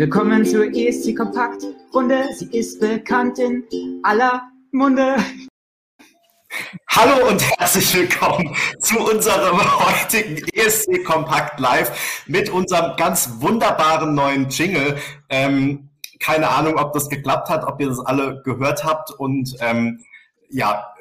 Willkommen zur ESC Kompakt Runde. Sie ist bekannt in aller Munde. Hallo und herzlich willkommen zu unserem heutigen ESC Kompakt Live mit unserem ganz wunderbaren neuen Jingle. Ähm, keine Ahnung, ob das geklappt hat, ob ihr das alle gehört habt und ähm, ja,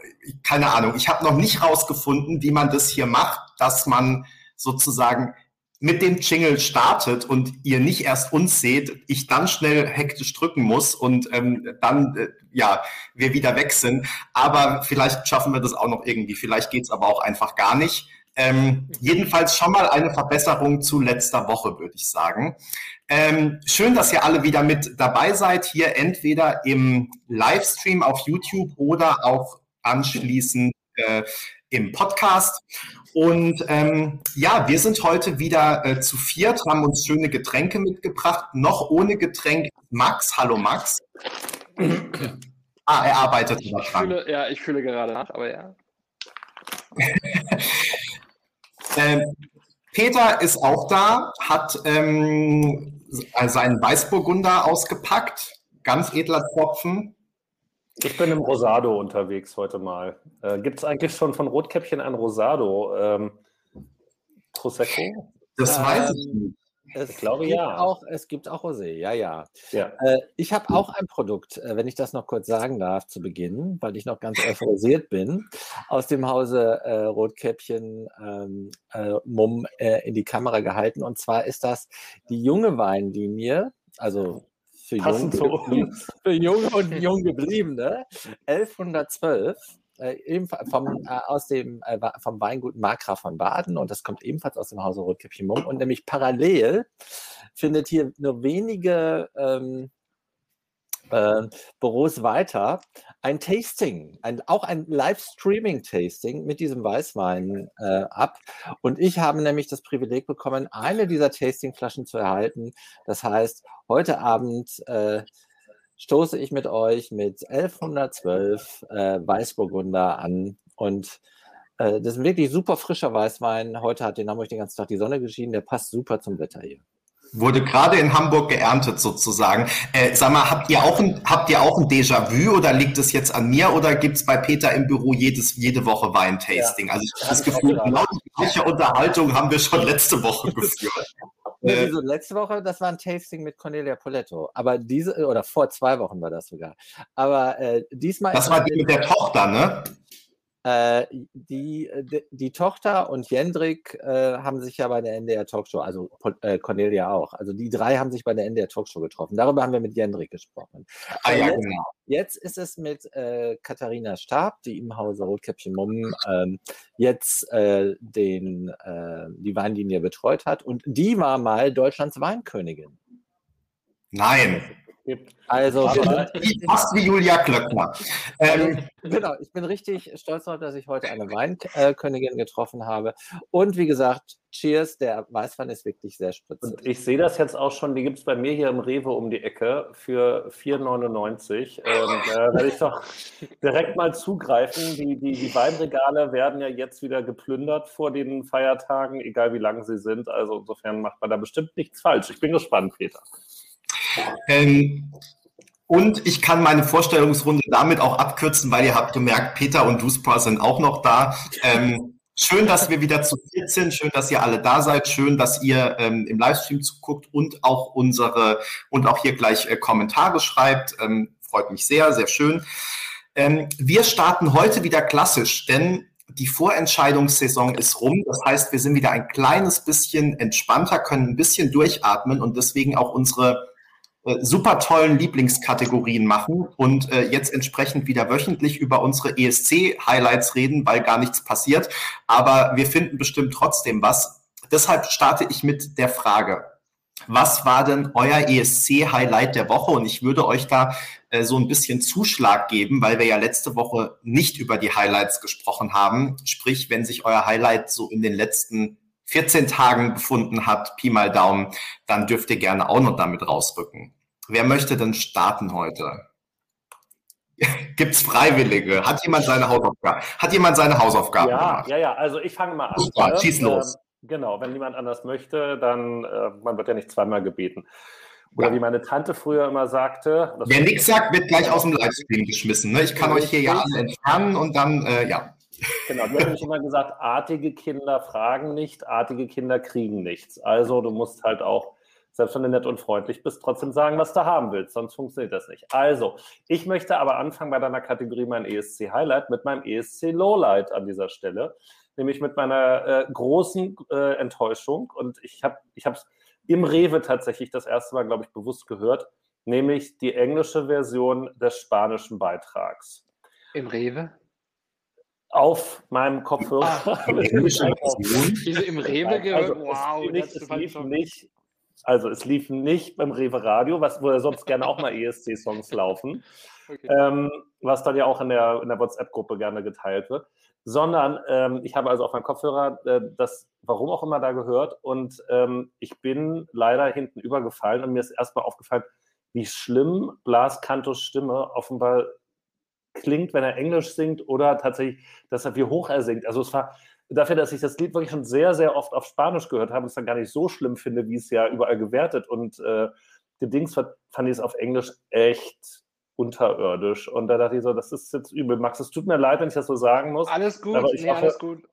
keine Ahnung. Ich habe noch nicht rausgefunden, wie man das hier macht, dass man sozusagen mit dem Jingle startet und ihr nicht erst uns seht, ich dann schnell hektisch drücken muss und ähm, dann, äh, ja, wir wieder weg sind. Aber vielleicht schaffen wir das auch noch irgendwie. Vielleicht geht's aber auch einfach gar nicht. Ähm, jedenfalls schon mal eine Verbesserung zu letzter Woche, würde ich sagen. Ähm, schön, dass ihr alle wieder mit dabei seid, hier entweder im Livestream auf YouTube oder auch anschließend äh, im Podcast. Und ähm, ja, wir sind heute wieder äh, zu viert, haben uns schöne Getränke mitgebracht, noch ohne Getränk. Max, hallo Max. ah, er arbeitet ich fühle, Ja, ich fühle gerade nach, aber ja. ähm, Peter ist auch da, hat ähm, seinen Weißburgunder ausgepackt, ganz edler Tropfen. Ich bin im Rosado unterwegs heute mal. Äh, Gibt es eigentlich schon von Rotkäppchen ein Rosado? Ähm, Prosecco? Das ähm, weiß ich nicht. Es ich glaube ja. Auch, es gibt auch Rosé, ja, ja. ja. Äh, ich habe auch ein Produkt, äh, wenn ich das noch kurz sagen darf zu Beginn, weil ich noch ganz euphorisiert bin, aus dem Hause äh, Rotkäppchen ähm, äh, Mumm äh, in die Kamera gehalten. Und zwar ist das die junge Weinlinie, also für jung, für jung und jung gebliebene. 1112 äh, ebenfalls vom, äh, aus dem, äh, vom Weingut Makra von Baden und das kommt ebenfalls aus dem Hause Rotkäppchen Mumm. Und nämlich parallel findet hier nur wenige ähm, äh, Büros weiter ein Tasting, ein, auch ein Livestreaming-Tasting mit diesem Weißwein äh, ab. Und ich habe nämlich das Privileg bekommen, eine dieser Tastingflaschen zu erhalten. Das heißt, heute Abend äh, stoße ich mit euch mit 1112 äh, Weißburgunder an und äh, das ist ein wirklich super frischer Weißwein. Heute hat in Hamburg den ganzen Tag die Sonne geschienen. Der passt super zum Wetter hier. Wurde gerade in Hamburg geerntet sozusagen. Äh, sag mal, habt ihr auch ein, habt ihr auch ein Déjà-vu oder liegt es jetzt an mir oder gibt es bei Peter im Büro jedes, jede Woche Weintasting? Ja. Also ich habe das Gefühl, genau die gleiche Unterhaltung haben wir schon letzte Woche geführt. Äh, also letzte Woche, das war ein Tasting mit Cornelia Poletto. Aber diese, oder vor zwei Wochen war das sogar. Aber äh, diesmal. Das war die mit der Tochter, ne? Äh, die, äh, die, die, Tochter und Jendrik äh, haben sich ja bei der NDR Talkshow, also äh, Cornelia auch, also die drei haben sich bei der NDR Talkshow getroffen. Darüber haben wir mit Jendrik gesprochen. Ah, ja, jetzt, genau. jetzt ist es mit äh, Katharina Stab, die im Hause Rotkäppchen Mumm ähm, jetzt den, die Weinlinie betreut hat und die war mal Deutschlands Weinkönigin. Nein gibt. Also fast wie Julia Klöckner. Ähm, genau, ich bin richtig stolz darauf, dass ich heute eine Weinkönigin getroffen habe. Und wie gesagt, Cheers, der Weißwein ist wirklich sehr spritzig. Und ich sehe das jetzt auch schon, die gibt es bei mir hier im Rewe um die Ecke für 4,99. Ähm, da werde ich doch direkt mal zugreifen. Die, die, die Weinregale werden ja jetzt wieder geplündert vor den Feiertagen, egal wie lang sie sind. Also insofern macht man da bestimmt nichts falsch. Ich bin gespannt, Peter. Ähm, und ich kann meine Vorstellungsrunde damit auch abkürzen, weil ihr habt gemerkt, Peter und Duspra sind auch noch da. Ähm, schön, dass wir wieder zu viert sind. Schön, dass ihr alle da seid. Schön, dass ihr ähm, im Livestream zuguckt und auch unsere und auch hier gleich äh, Kommentare schreibt. Ähm, freut mich sehr, sehr schön. Ähm, wir starten heute wieder klassisch, denn die Vorentscheidungssaison ist rum. Das heißt, wir sind wieder ein kleines bisschen entspannter, können ein bisschen durchatmen und deswegen auch unsere super tollen Lieblingskategorien machen und äh, jetzt entsprechend wieder wöchentlich über unsere ESC-Highlights reden, weil gar nichts passiert. Aber wir finden bestimmt trotzdem was. Deshalb starte ich mit der Frage. Was war denn euer ESC-Highlight der Woche? Und ich würde euch da äh, so ein bisschen Zuschlag geben, weil wir ja letzte Woche nicht über die Highlights gesprochen haben. Sprich, wenn sich euer Highlight so in den letzten 14 Tagen befunden hat, Pi mal Daumen, dann dürft ihr gerne auch noch damit rausrücken. Wer möchte denn starten heute? Gibt's Freiwillige? Hat jemand seine Hausaufgaben? Hat jemand seine Hausaufgaben ja, gemacht? Ja, ja, also ich fange mal an. Super, ne? schieß los. Ähm, genau, wenn niemand anders möchte, dann, äh, man wird ja nicht zweimal gebeten. Oder ja. wie meine Tante früher immer sagte. Wer nichts sagt, wird gleich aus dem Livestream geschmissen. Ne? Ich kann euch hier ja alle entfernen und dann, äh, ja. Genau, die hat nämlich immer gesagt, artige Kinder fragen nicht, artige Kinder kriegen nichts. Also du musst halt auch, selbst wenn du nett und freundlich bist, trotzdem sagen, was du haben willst, sonst funktioniert das nicht. Also, ich möchte aber anfangen bei deiner Kategorie mein ESC Highlight mit meinem ESC Lowlight an dieser Stelle, nämlich mit meiner äh, großen äh, Enttäuschung. Und ich habe es im Rewe tatsächlich das erste Mal, glaube ich, bewusst gehört, nämlich die englische Version des spanischen Beitrags. Im Rewe? auf meinem Kopfhörer. Ah, Diese im Rewe gehört. Also, wow, es lief nicht. Also es lief nicht beim Rewe Radio, was, wo ja sonst gerne auch mal ESC-Songs laufen, okay. ähm, was dann ja auch in der, in der WhatsApp-Gruppe gerne geteilt wird, sondern ähm, ich habe also auf meinem Kopfhörer äh, das, warum auch immer, da gehört und ähm, ich bin leider hinten übergefallen und mir ist erstmal aufgefallen, wie schlimm Blas Cantos Stimme offenbar klingt, wenn er Englisch singt oder tatsächlich, dass er wie hoch er singt. Also es war dafür, dass ich das Lied wirklich schon sehr, sehr oft auf Spanisch gehört habe und es dann gar nicht so schlimm finde, wie es ja überall gewertet und äh, Dings fand ich es auf Englisch echt unterirdisch. Und da dachte ich so, das ist jetzt übel. Max, es tut mir leid, wenn ich das so sagen muss. Alles gut, aber ich nee, hoffe, alles gut.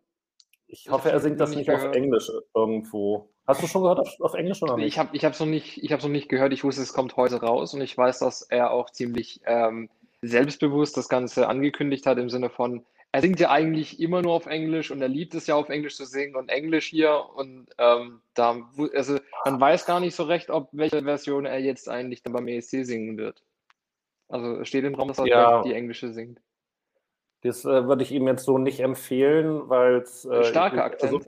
Ich hoffe, er singt das nicht gehört. auf Englisch irgendwo. Hast du schon gehört auf, auf Englisch oder nicht? Ich habe es noch, nicht, noch nicht gehört. Ich wusste, es kommt heute raus und ich weiß, dass er auch ziemlich ähm, selbstbewusst das Ganze angekündigt hat im Sinne von, er singt ja eigentlich immer nur auf Englisch und er liebt es ja auf Englisch zu singen und Englisch hier und ähm, da, also man weiß gar nicht so recht, ob welche Version er jetzt eigentlich dann beim ESC singen wird. Also steht im Raum, dass er ja. die englische singt. Das äh, würde ich ihm jetzt so nicht empfehlen, weil es. Äh, Starker Akzent. Also,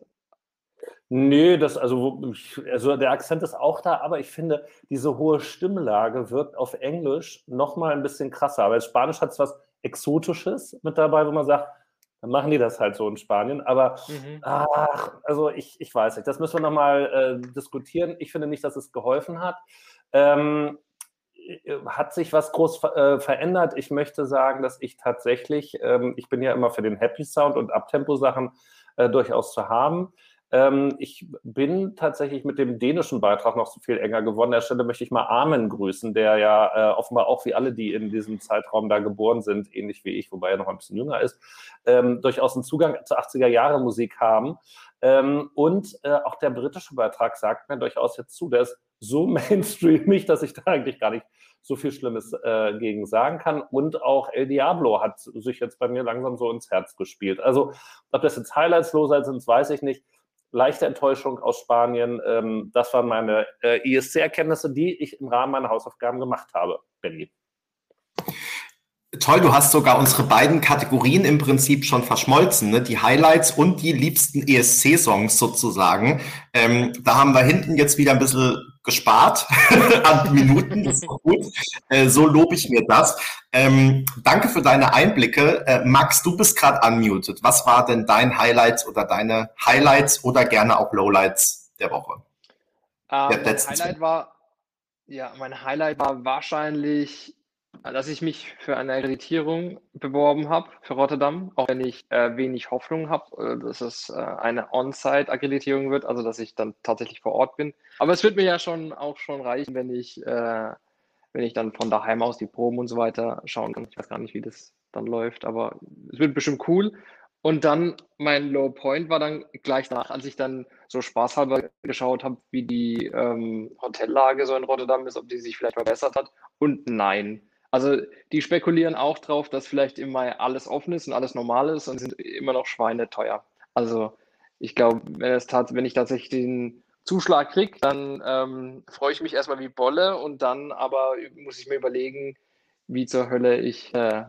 Nö, das, also, also der Akzent ist auch da, aber ich finde, diese hohe Stimmlage wirkt auf Englisch nochmal ein bisschen krasser. Aber Spanisch hat es was Exotisches mit dabei, wo man sagt, dann machen die das halt so in Spanien. Aber mhm. ach, also ich, ich weiß nicht, das müssen wir nochmal äh, diskutieren. Ich finde nicht, dass es geholfen hat. Ähm, hat sich was groß äh, verändert? Ich möchte sagen, dass ich tatsächlich, ähm, ich bin ja immer für den Happy Sound und Abtempo-Sachen äh, durchaus zu haben. Ähm, ich bin tatsächlich mit dem dänischen Beitrag noch so viel enger geworden. An der Stelle möchte ich mal Armen grüßen, der ja äh, offenbar auch wie alle, die in diesem Zeitraum da geboren sind, ähnlich wie ich, wobei er noch ein bisschen jünger ist, ähm, durchaus einen Zugang zur 80er Jahre Musik haben. Ähm, und äh, auch der britische Beitrag sagt mir durchaus jetzt zu, der ist so mainstreamig, dass ich da eigentlich gar nicht so viel Schlimmes äh, gegen sagen kann. Und auch El Diablo hat sich jetzt bei mir langsam so ins Herz gespielt. Also, ob das jetzt Highlights loser sind, weiß ich nicht leichte Enttäuschung aus Spanien. Ähm, das waren meine äh, ESC-Erkenntnisse, die ich im Rahmen meiner Hausaufgaben gemacht habe, Benny. Toll, du hast sogar unsere beiden Kategorien im Prinzip schon verschmolzen, ne? die Highlights und die liebsten ESC-Songs sozusagen. Ähm, da haben wir hinten jetzt wieder ein bisschen gespart an Minuten, das ist gut. Äh, so lobe ich mir das. Ähm, danke für deine Einblicke. Äh, Max, du bist gerade unmuted. Was war denn dein Highlights oder deine Highlights oder gerne auch Lowlights der Woche? Ähm, der mein Highlight war, ja, mein Highlight war wahrscheinlich dass ich mich für eine Akkreditierung beworben habe für Rotterdam, auch wenn ich äh, wenig Hoffnung habe, äh, dass es äh, eine On-Site-Akkreditierung wird, also dass ich dann tatsächlich vor Ort bin. Aber es wird mir ja schon auch schon reichen, wenn ich, äh, wenn ich dann von daheim aus die Proben und so weiter schauen kann. Ich weiß gar nicht, wie das dann läuft, aber es wird bestimmt cool. Und dann mein Low Point war dann gleich nach, als ich dann so spaßhalber geschaut habe, wie die ähm, Hotellage so in Rotterdam ist, ob die sich vielleicht verbessert hat. Und nein, also die spekulieren auch drauf, dass vielleicht im Mai alles offen ist und alles normal ist und sind immer noch Schweine teuer. Also ich glaube, wenn, wenn ich tatsächlich den Zuschlag kriege, dann ähm, freue ich mich erstmal wie Bolle und dann aber muss ich mir überlegen, wie zur Hölle ich äh,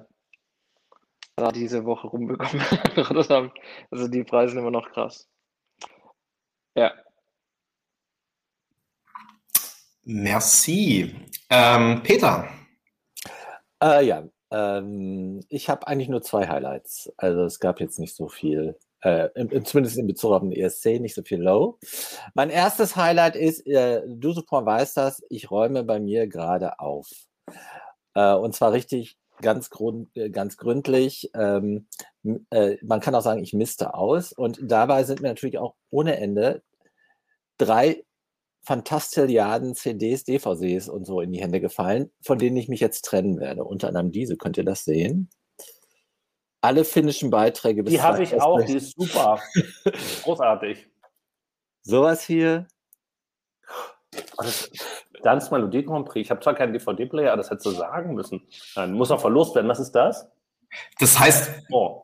diese Woche rumbekomme. also die Preise sind immer noch krass. Ja. Merci. Ähm, Peter, äh, ja, ähm, ich habe eigentlich nur zwei Highlights. Also es gab jetzt nicht so viel, äh, in, zumindest in Bezug auf den ESC, nicht so viel Low. Mein erstes Highlight ist, äh, du Support weißt das, ich räume bei mir gerade auf. Äh, und zwar richtig ganz, grund, äh, ganz gründlich. Ähm, äh, man kann auch sagen, ich misste aus. Und dabei sind mir natürlich auch ohne Ende drei Fantastilliarden CDs, DVCs und so in die Hände gefallen, von denen ich mich jetzt trennen werde. Unter anderem diese, könnt ihr das sehen? Alle finnischen Beiträge. Die habe ich auch, die ist super. Großartig. Sowas hier. Dance Melodie Grand Prix. Ich habe zwar keinen DVD-Player, aber das hättest du sagen müssen. Nein, muss auch verlost werden. Was ist das? Das heißt, oh.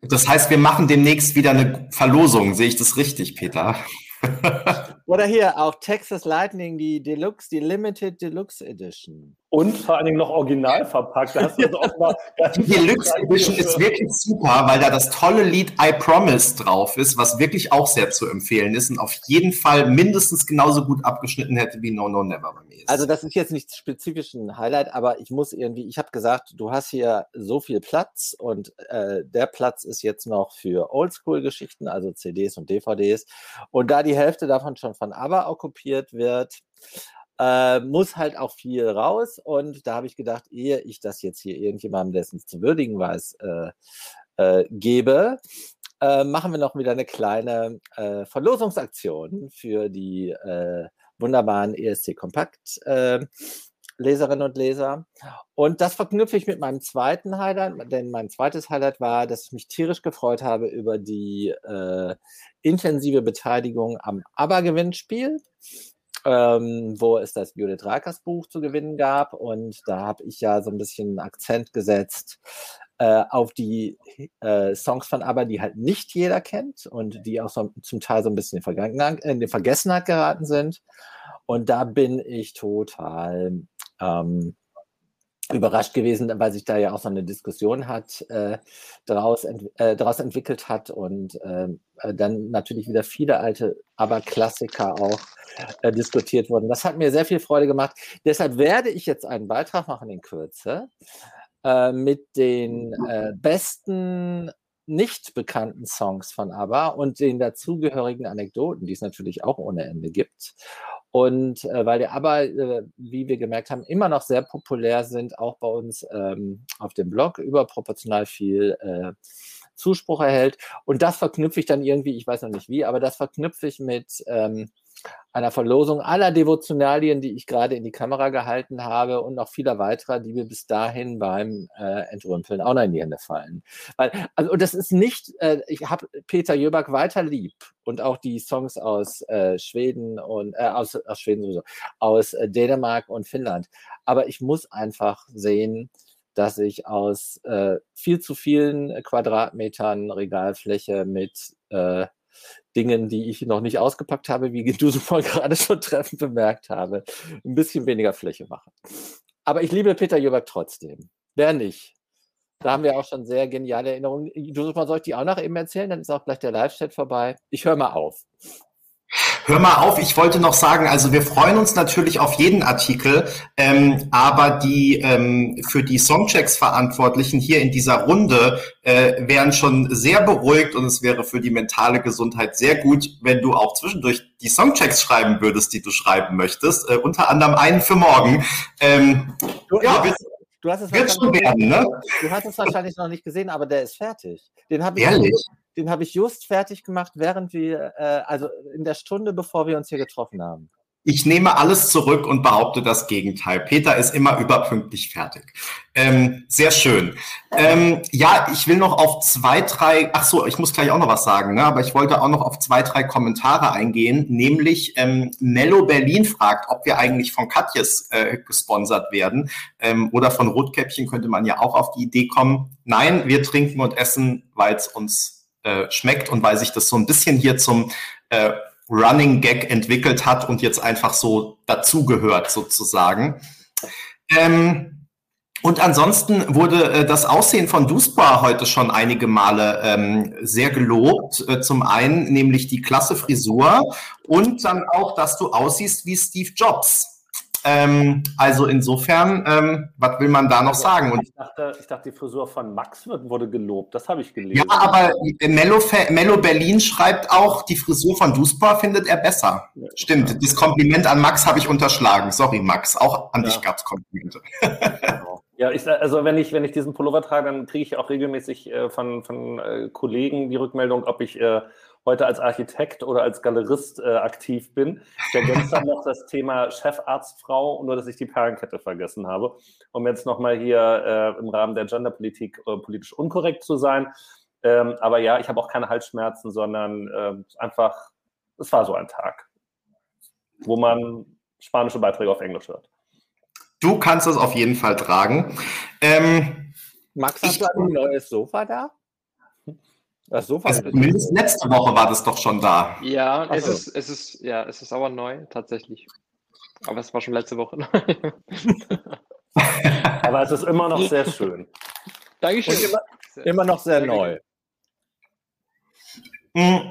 das heißt, wir machen demnächst wieder eine Verlosung. Sehe ich das richtig, Peter? Oder hier auch Texas Lightning, die Deluxe, die Limited Deluxe Edition. Und vor allen Dingen noch original verpackt. Also die Deluxe Edition ist wirklich super, weil da das tolle Lied I Promise drauf ist, was wirklich auch sehr zu empfehlen ist und auf jeden Fall mindestens genauso gut abgeschnitten hätte wie No No Never bei mir. Also das ist jetzt nicht spezifisch ein Highlight, aber ich muss irgendwie, ich habe gesagt, du hast hier so viel Platz und äh, der Platz ist jetzt noch für Oldschool-Geschichten, also CDs und DVDs. Und da die Hälfte davon schon von ABBA okkupiert wird, äh, muss halt auch viel raus. Und da habe ich gedacht, ehe ich das jetzt hier irgendjemandem, dessen zu würdigen weiß, äh, äh, gebe, äh, machen wir noch wieder eine kleine äh, Verlosungsaktion für die äh, wunderbaren ESC Kompakt. Leserinnen und Leser. Und das verknüpfe ich mit meinem zweiten Highlight, denn mein zweites Highlight war, dass ich mich tierisch gefreut habe über die äh, intensive Beteiligung am ABBA-Gewinnspiel ähm, wo es das Judith Rakers Buch zu gewinnen gab. Und da habe ich ja so ein bisschen Akzent gesetzt äh, auf die äh, Songs von ABBA, die halt nicht jeder kennt und die auch so, zum Teil so ein bisschen in, in die Vergessenheit geraten sind. Und da bin ich total ähm, überrascht gewesen, weil sich da ja auch so eine Diskussion hat, äh, daraus, ent äh, daraus entwickelt hat und äh, dann natürlich wieder viele alte, aber Klassiker auch äh, diskutiert wurden. Das hat mir sehr viel Freude gemacht. Deshalb werde ich jetzt einen Beitrag machen in Kürze äh, mit den äh, besten nicht bekannten Songs von ABBA und den dazugehörigen Anekdoten, die es natürlich auch ohne Ende gibt. Und äh, weil die aber, äh, wie wir gemerkt haben, immer noch sehr populär sind, auch bei uns ähm, auf dem Blog, überproportional viel äh, Zuspruch erhält. Und das verknüpfe ich dann irgendwie, ich weiß noch nicht wie, aber das verknüpfe ich mit ähm, einer Verlosung aller Devotionalien, die ich gerade in die Kamera gehalten habe und noch vieler weiterer, die mir bis dahin beim äh, Entrümpeln auch noch in die Hände fallen. Weil, also, das ist nicht, äh, ich habe Peter Jöback weiter lieb und auch die Songs aus äh, Schweden und äh, aus, aus Schweden sowieso, aus äh, Dänemark und Finnland. Aber ich muss einfach sehen, dass ich aus äh, viel zu vielen Quadratmetern Regalfläche mit äh, Dingen, die ich noch nicht ausgepackt habe, wie du vorhin gerade schon treffend bemerkt habe, ein bisschen weniger Fläche machen. Aber ich liebe Peter Jöberg trotzdem. Wer nicht? Da haben wir auch schon sehr geniale Erinnerungen. Du soll ich die auch noch eben erzählen? Dann ist auch gleich der Live-Chat vorbei. Ich höre mal auf. Hör mal auf, ich wollte noch sagen, also wir freuen uns natürlich auf jeden Artikel, ähm, aber die ähm, für die Songchecks Verantwortlichen hier in dieser Runde äh, wären schon sehr beruhigt und es wäre für die mentale Gesundheit sehr gut, wenn du auch zwischendurch die Songchecks schreiben würdest, die du schreiben möchtest, äh, unter anderem einen für morgen. Ähm, du, ja, du hast es werden, ne? Du hast es wahrscheinlich noch nicht gesehen, aber der ist fertig. Den habe ich Ehrlich? Den habe ich just fertig gemacht, während wir, äh, also in der Stunde, bevor wir uns hier getroffen haben. Ich nehme alles zurück und behaupte das Gegenteil. Peter ist immer überpünktlich fertig. Ähm, sehr schön. Ähm, ja, ich will noch auf zwei, drei, ach so, ich muss gleich auch noch was sagen, ne? aber ich wollte auch noch auf zwei, drei Kommentare eingehen, nämlich ähm, Mello Berlin fragt, ob wir eigentlich von Katjes äh, gesponsert werden ähm, oder von Rotkäppchen könnte man ja auch auf die Idee kommen. Nein, wir trinken und essen, weil es uns äh, schmeckt und weil sich das so ein bisschen hier zum äh, Running Gag entwickelt hat und jetzt einfach so dazugehört sozusagen. Ähm, und ansonsten wurde äh, das Aussehen von Duspa heute schon einige Male ähm, sehr gelobt. Äh, zum einen nämlich die klasse Frisur und dann auch, dass du aussiehst wie Steve Jobs. Ähm, also insofern, ähm, was will man da noch sagen? Und ich, dachte, ich dachte, die Frisur von Max wurde gelobt. Das habe ich gelesen. Ja, aber Mello, Mello Berlin schreibt auch, die Frisur von Duspa findet er besser. Ja, Stimmt, das Kompliment an Max habe ich unterschlagen. Sorry, Max. Auch an ja. dich gab es Komplimente. Genau. Ja, ich, also wenn ich, wenn ich diesen Pullover trage, dann kriege ich auch regelmäßig äh, von, von äh, Kollegen die Rückmeldung, ob ich äh, heute als Architekt oder als Galerist äh, aktiv bin. Ich ergänze dann noch das Thema Chefarztfrau, nur dass ich die Perlenkette vergessen habe, um jetzt nochmal hier äh, im Rahmen der Genderpolitik äh, politisch unkorrekt zu sein. Ähm, aber ja, ich habe auch keine Halsschmerzen, sondern äh, einfach, es war so ein Tag, wo man spanische Beiträge auf Englisch hört. Du kannst es auf jeden Fall tragen. Ähm, Max, hast du ein neues Sofa da? Das Sofa also zumindest letzte Woche war das doch schon da. Ja, es ist, es ist, ja, es ist aber neu, tatsächlich. Aber es war schon letzte Woche neu. aber es ist immer noch sehr schön. Dankeschön. Immer, immer, noch sehr, sehr neu. Hm.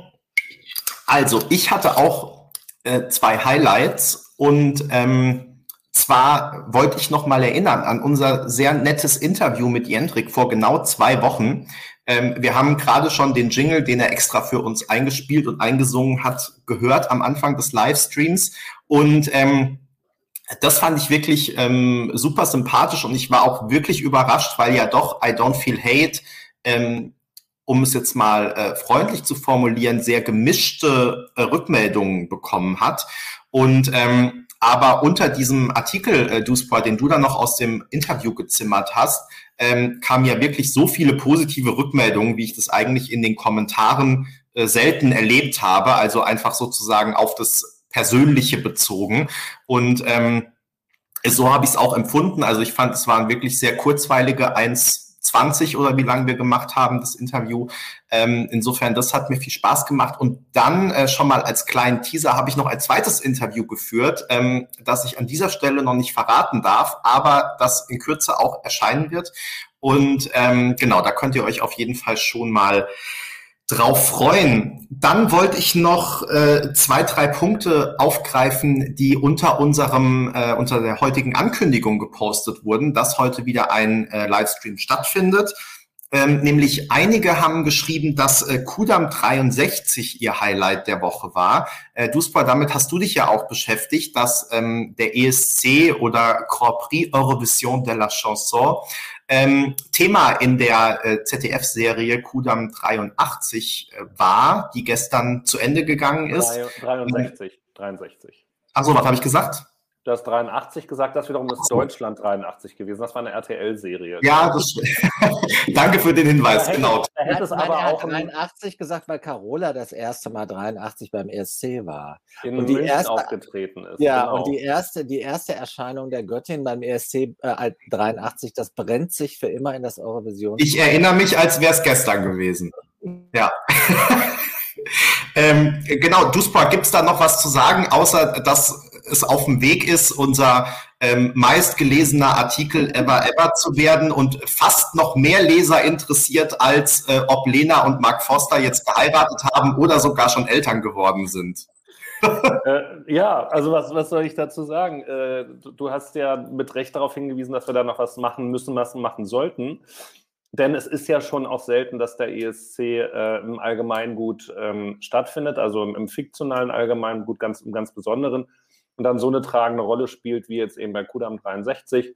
Also, ich hatte auch äh, zwei Highlights und ähm, zwar wollte ich noch mal erinnern an unser sehr nettes Interview mit Jendrik vor genau zwei Wochen. Ähm, wir haben gerade schon den Jingle, den er extra für uns eingespielt und eingesungen hat, gehört am Anfang des Livestreams. Und ähm, das fand ich wirklich ähm, super sympathisch und ich war auch wirklich überrascht, weil ja doch I Don't Feel Hate, ähm, um es jetzt mal äh, freundlich zu formulieren, sehr gemischte äh, Rückmeldungen bekommen hat. Und ähm, aber unter diesem Artikel, äh, Duspor, den du dann noch aus dem Interview gezimmert hast, ähm, kamen ja wirklich so viele positive Rückmeldungen, wie ich das eigentlich in den Kommentaren äh, selten erlebt habe. Also einfach sozusagen auf das Persönliche bezogen. Und ähm, so habe ich es auch empfunden. Also ich fand, es waren wirklich sehr kurzweilige 1,20 oder wie lange wir gemacht haben, das Interview. Ähm, insofern, das hat mir viel Spaß gemacht. Und dann äh, schon mal als kleinen Teaser habe ich noch ein zweites Interview geführt, ähm, das ich an dieser Stelle noch nicht verraten darf, aber das in Kürze auch erscheinen wird. Und ähm, genau, da könnt ihr euch auf jeden Fall schon mal drauf freuen. Dann wollte ich noch äh, zwei, drei Punkte aufgreifen, die unter unserem, äh, unter der heutigen Ankündigung gepostet wurden, dass heute wieder ein äh, Livestream stattfindet. Ähm, nämlich einige haben geschrieben, dass äh, Kudam 63 ihr Highlight der Woche war. Äh, Duspa, damit hast du dich ja auch beschäftigt, dass ähm, der ESC oder Grand Prix Eurovision de la Chanson ähm, Thema in der äh, ZDF-Serie Kudam 83 äh, war, die gestern zu Ende gegangen ist. 63, 63. Achso, was habe ich gesagt? Du hast 83 gesagt, das wiederum ist Deutschland 83 gewesen. Das war eine RTL-Serie. Ja, das danke für den Hinweis, da genau. Da hätte es aber er auch 83 gesagt, weil Carola das erste Mal 83 beim ESC war. In und die München erste, aufgetreten ist. Ja, genau. und die erste, die erste Erscheinung der Göttin beim ESC äh, 83, das brennt sich für immer in das Eurovision. Ich erinnere mich, als wäre es gestern gewesen. Ja. ähm, genau, Dusport, gibt es da noch was zu sagen, außer dass es auf dem Weg ist, unser ähm, meistgelesener Artikel ever ever zu werden und fast noch mehr Leser interessiert, als äh, ob Lena und Mark Foster jetzt geheiratet haben oder sogar schon Eltern geworden sind. äh, ja, also was, was soll ich dazu sagen? Äh, du, du, hast ja mit Recht darauf hingewiesen, dass wir da noch was machen müssen, was wir machen sollten. Denn es ist ja schon auch selten, dass der ESC äh, im Allgemeingut ähm, stattfindet, also im, im fiktionalen Allgemeingut ganz, im ganz Besonderen und dann so eine tragende Rolle spielt, wie jetzt eben bei Kudam 63.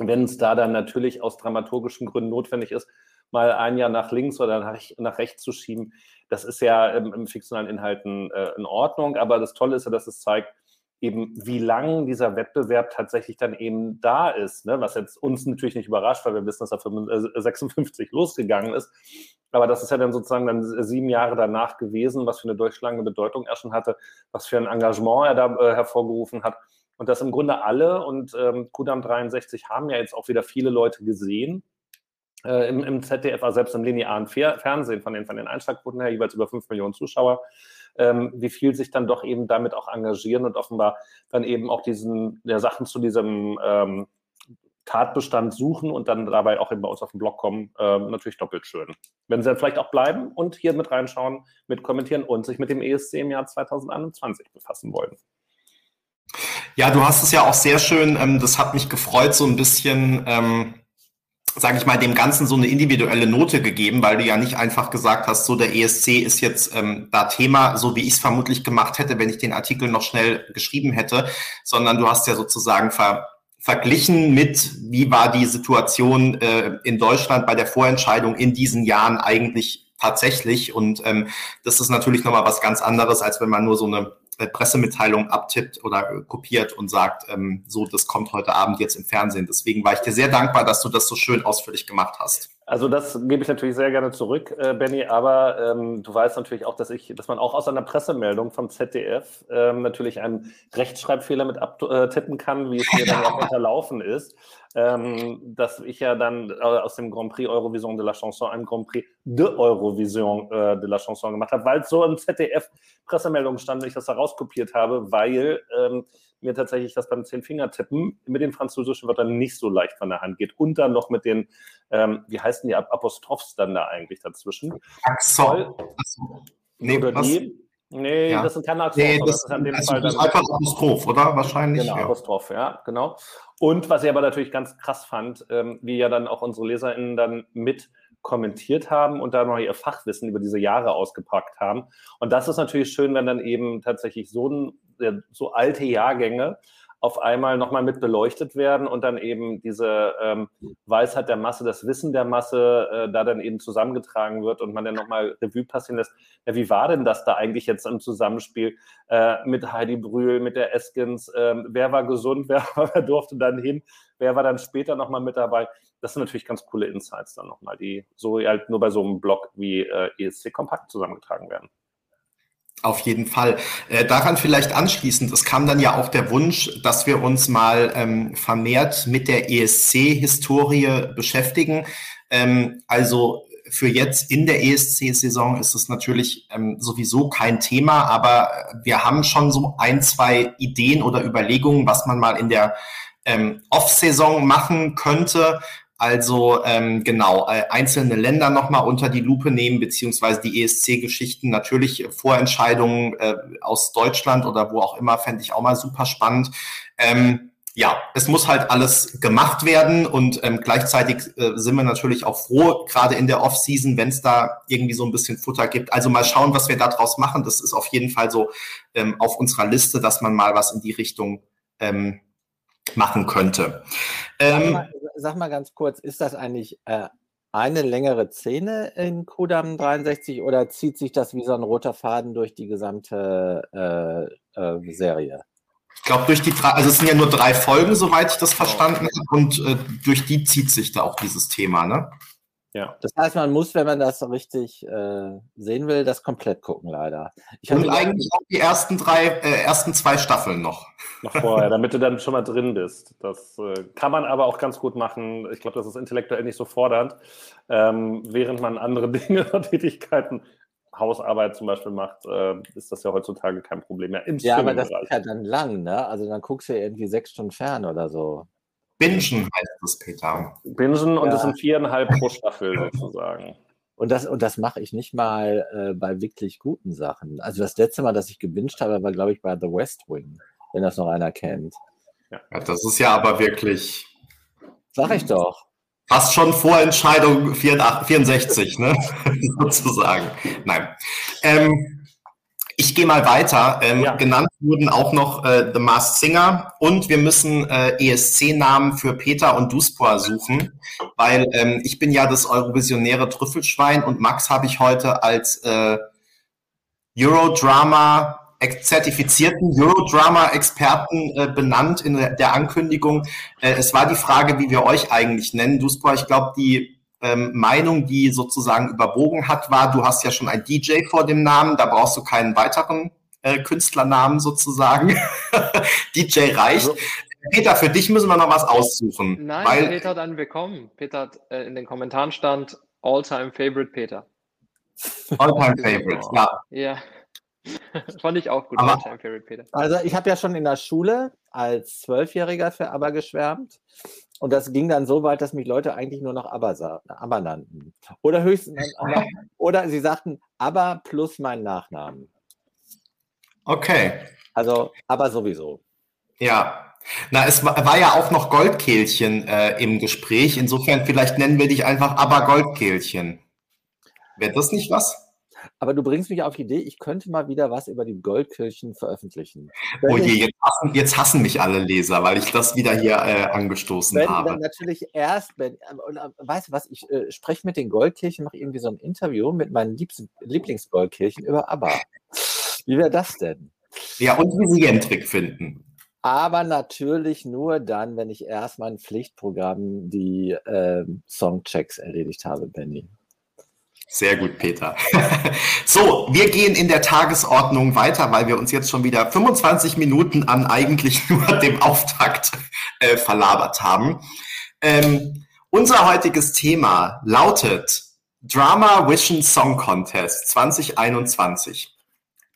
Wenn es da dann natürlich aus dramaturgischen Gründen notwendig ist, mal ein Jahr nach links oder nach, nach rechts zu schieben, das ist ja im, im fiktionalen Inhalten äh, in Ordnung. Aber das Tolle ist ja, dass es zeigt, eben wie lang dieser Wettbewerb tatsächlich dann eben da ist, ne? was jetzt uns natürlich nicht überrascht, weil wir wissen, dass er 56 losgegangen ist. Aber das ist ja dann sozusagen dann sieben Jahre danach gewesen, was für eine durchschlagende Bedeutung er schon hatte, was für ein Engagement er da äh, hervorgerufen hat. Und das im Grunde alle und ähm, Kudam 63 haben ja jetzt auch wieder viele Leute gesehen. Äh, im, im, ZDF, also selbst im linearen Fernsehen von den, von den Einschlagquoten her, jeweils über fünf Millionen Zuschauer ähm, wie viel sich dann doch eben damit auch engagieren und offenbar dann eben auch diesen ja, Sachen zu diesem ähm, Tatbestand suchen und dann dabei auch eben bei uns auf den Blog kommen, äh, natürlich doppelt schön. Wenn sie dann vielleicht auch bleiben und hier mit reinschauen, mit kommentieren und sich mit dem ESC im Jahr 2021 befassen wollen. Ja, du hast es ja auch sehr schön, ähm, das hat mich gefreut, so ein bisschen ähm, sage ich mal, dem Ganzen so eine individuelle Note gegeben, weil du ja nicht einfach gesagt hast, so der ESC ist jetzt ähm, da Thema, so wie ich es vermutlich gemacht hätte, wenn ich den Artikel noch schnell geschrieben hätte, sondern du hast ja sozusagen ver verglichen mit, wie war die Situation äh, in Deutschland bei der Vorentscheidung in diesen Jahren eigentlich tatsächlich. Und ähm, das ist natürlich nochmal was ganz anderes, als wenn man nur so eine Pressemitteilung abtippt oder äh, kopiert und sagt, ähm, so, das kommt heute Abend jetzt im Fernsehen. Deswegen war ich dir sehr dankbar, dass du das so schön ausführlich gemacht hast. Also das gebe ich natürlich sehr gerne zurück, äh, Benny, aber ähm, du weißt natürlich auch, dass ich, dass man auch aus einer Pressemeldung vom ZDF ähm, natürlich einen Rechtschreibfehler mit abtippen kann, wie es mir dann auch unterlaufen ist ähm, dass ich ja dann äh, aus dem Grand Prix Eurovision de la Chanson ein Grand Prix de Eurovision äh, de la Chanson gemacht habe, weil so im ZDF Pressemeldung stand und ich das da rauskopiert habe, weil ähm, mir tatsächlich das beim Zehn-Finger-Tippen mit den französischen Wörtern nicht so leicht von der Hand geht. Und dann noch mit den, ähm, wie heißen die Apostrophs dann da eigentlich dazwischen? Axel. Nee, Oder die, Nee, ja. das sind keine Akzente. Nee, das, das, ist an dem also Fall dann einfach Apostroph, oder? Wahrscheinlich. Genau, ja. Apostroph, ja, genau. Und was ich aber natürlich ganz krass fand, ähm, wie ja dann auch unsere LeserInnen dann mit kommentiert haben und da noch ihr Fachwissen über diese Jahre ausgepackt haben. Und das ist natürlich schön, wenn dann eben tatsächlich so, ein, so alte Jahrgänge auf einmal nochmal mit beleuchtet werden und dann eben diese ähm, Weisheit der Masse, das Wissen der Masse äh, da dann eben zusammengetragen wird und man dann nochmal Revue passieren lässt. Ja, wie war denn das da eigentlich jetzt im Zusammenspiel äh, mit Heidi Brühl, mit der Eskins? Äh, wer war gesund, wer, wer durfte dann hin, wer war dann später nochmal mit dabei? Das sind natürlich ganz coole Insights dann nochmal, die so halt nur bei so einem Blog wie äh, ESC Kompakt zusammengetragen werden. Auf jeden Fall. Äh, daran vielleicht anschließend, es kam dann ja auch der Wunsch, dass wir uns mal ähm, vermehrt mit der ESC-Historie beschäftigen. Ähm, also für jetzt in der ESC-Saison ist es natürlich ähm, sowieso kein Thema, aber wir haben schon so ein, zwei Ideen oder Überlegungen, was man mal in der ähm, Off-Saison machen könnte. Also ähm, genau, äh, einzelne Länder nochmal unter die Lupe nehmen, beziehungsweise die ESC-Geschichten, natürlich Vorentscheidungen äh, aus Deutschland oder wo auch immer, fände ich auch mal super spannend. Ähm, ja, es muss halt alles gemacht werden und ähm, gleichzeitig äh, sind wir natürlich auch froh, gerade in der Off-Season, wenn es da irgendwie so ein bisschen Futter gibt. Also mal schauen, was wir da draus machen. Das ist auf jeden Fall so ähm, auf unserer Liste, dass man mal was in die Richtung ähm, machen könnte. Ähm, sag mal ganz kurz, ist das eigentlich äh, eine längere Szene in Kudam 63 oder zieht sich das wie so ein roter Faden durch die gesamte äh, äh, Serie? Ich glaube, durch die drei, also es sind ja nur drei Folgen, soweit ich das verstanden habe, und äh, durch die zieht sich da auch dieses Thema, ne? Ja. Das heißt, man muss, wenn man das richtig äh, sehen will, das komplett gucken, leider. Ich Und eigentlich auch die ersten drei, äh, ersten zwei Staffeln noch. Noch vorher, damit du dann schon mal drin bist. Das äh, kann man aber auch ganz gut machen. Ich glaube, das ist intellektuell nicht so fordernd. Ähm, während man andere Dinge und Tätigkeiten Hausarbeit zum Beispiel macht, äh, ist das ja heutzutage kein Problem mehr. Im ja, aber das ist ja dann lang, ne? Also dann guckst du ja irgendwie sechs Stunden fern oder so. Bingen heißt es, Peter. Bingen und ja. das sind viereinhalb pro Staffel sozusagen. Und das, und das mache ich nicht mal äh, bei wirklich guten Sachen. Also das letzte Mal, dass ich gebinged habe, war, glaube ich, bei The West Wing, wenn das noch einer kennt. Ja, das ist ja aber wirklich. Sag ich doch. Fast schon Vorentscheidung 64, ne? sozusagen. Nein. Ähm, ich gehe mal weiter. Ähm, ja. Genannt wurden auch noch äh, The Masked Singer und wir müssen äh, ESC-Namen für Peter und Duspor suchen, weil ähm, ich bin ja das Eurovisionäre Trüffelschwein und Max habe ich heute als äh, Eurodrama zertifizierten Eurodrama-Experten äh, benannt in der Ankündigung. Äh, es war die Frage, wie wir euch eigentlich nennen. Duspor, ich glaube, die ähm, Meinung, die sozusagen überwogen hat, war, du hast ja schon ein DJ vor dem Namen, da brauchst du keinen weiteren äh, Künstlernamen sozusagen. DJ reicht. Also, Peter, für dich müssen wir noch was aussuchen. Nein, weil, Peter hat einen bekommen. Peter hat äh, in den Kommentaren stand All-Time Favorite Peter. All-Time Favorite, ja. Ja. Fand ich auch gut, All-Time Favorite Peter. Also ich habe ja schon in der Schule als Zwölfjähriger für ABBA geschwärmt. Und das ging dann so weit, dass mich Leute eigentlich nur noch Aber, Aber nannten. Oder höchstens, oder sie sagten Aber plus meinen Nachnamen. Okay. Also, aber sowieso. Ja. Na, es war ja auch noch Goldkehlchen äh, im Gespräch. Insofern, vielleicht nennen wir dich einfach Aber Goldkehlchen. Wäre das nicht was? Aber du bringst mich auf die Idee, ich könnte mal wieder was über die Goldkirchen veröffentlichen. Wenn oh je, jetzt hassen, jetzt hassen, mich alle Leser, weil ich das wieder hier äh, angestoßen wenn, habe. Wenn natürlich erst, wenn, äh, weißt du was, ich äh, spreche mit den Goldkirchen, mache irgendwie so ein Interview mit meinen Lieblingsgoldkirchen über ABBA. Wie wäre das denn? Ja, und wie sie ihren Trick finden. Aber natürlich nur dann, wenn ich erst mein Pflichtprogramm die äh, Songchecks erledigt habe, Benny. Sehr gut, Peter. so, wir gehen in der Tagesordnung weiter, weil wir uns jetzt schon wieder 25 Minuten an eigentlich nur dem Auftakt äh, verlabert haben. Ähm, unser heutiges Thema lautet Drama Vision Song Contest 2021.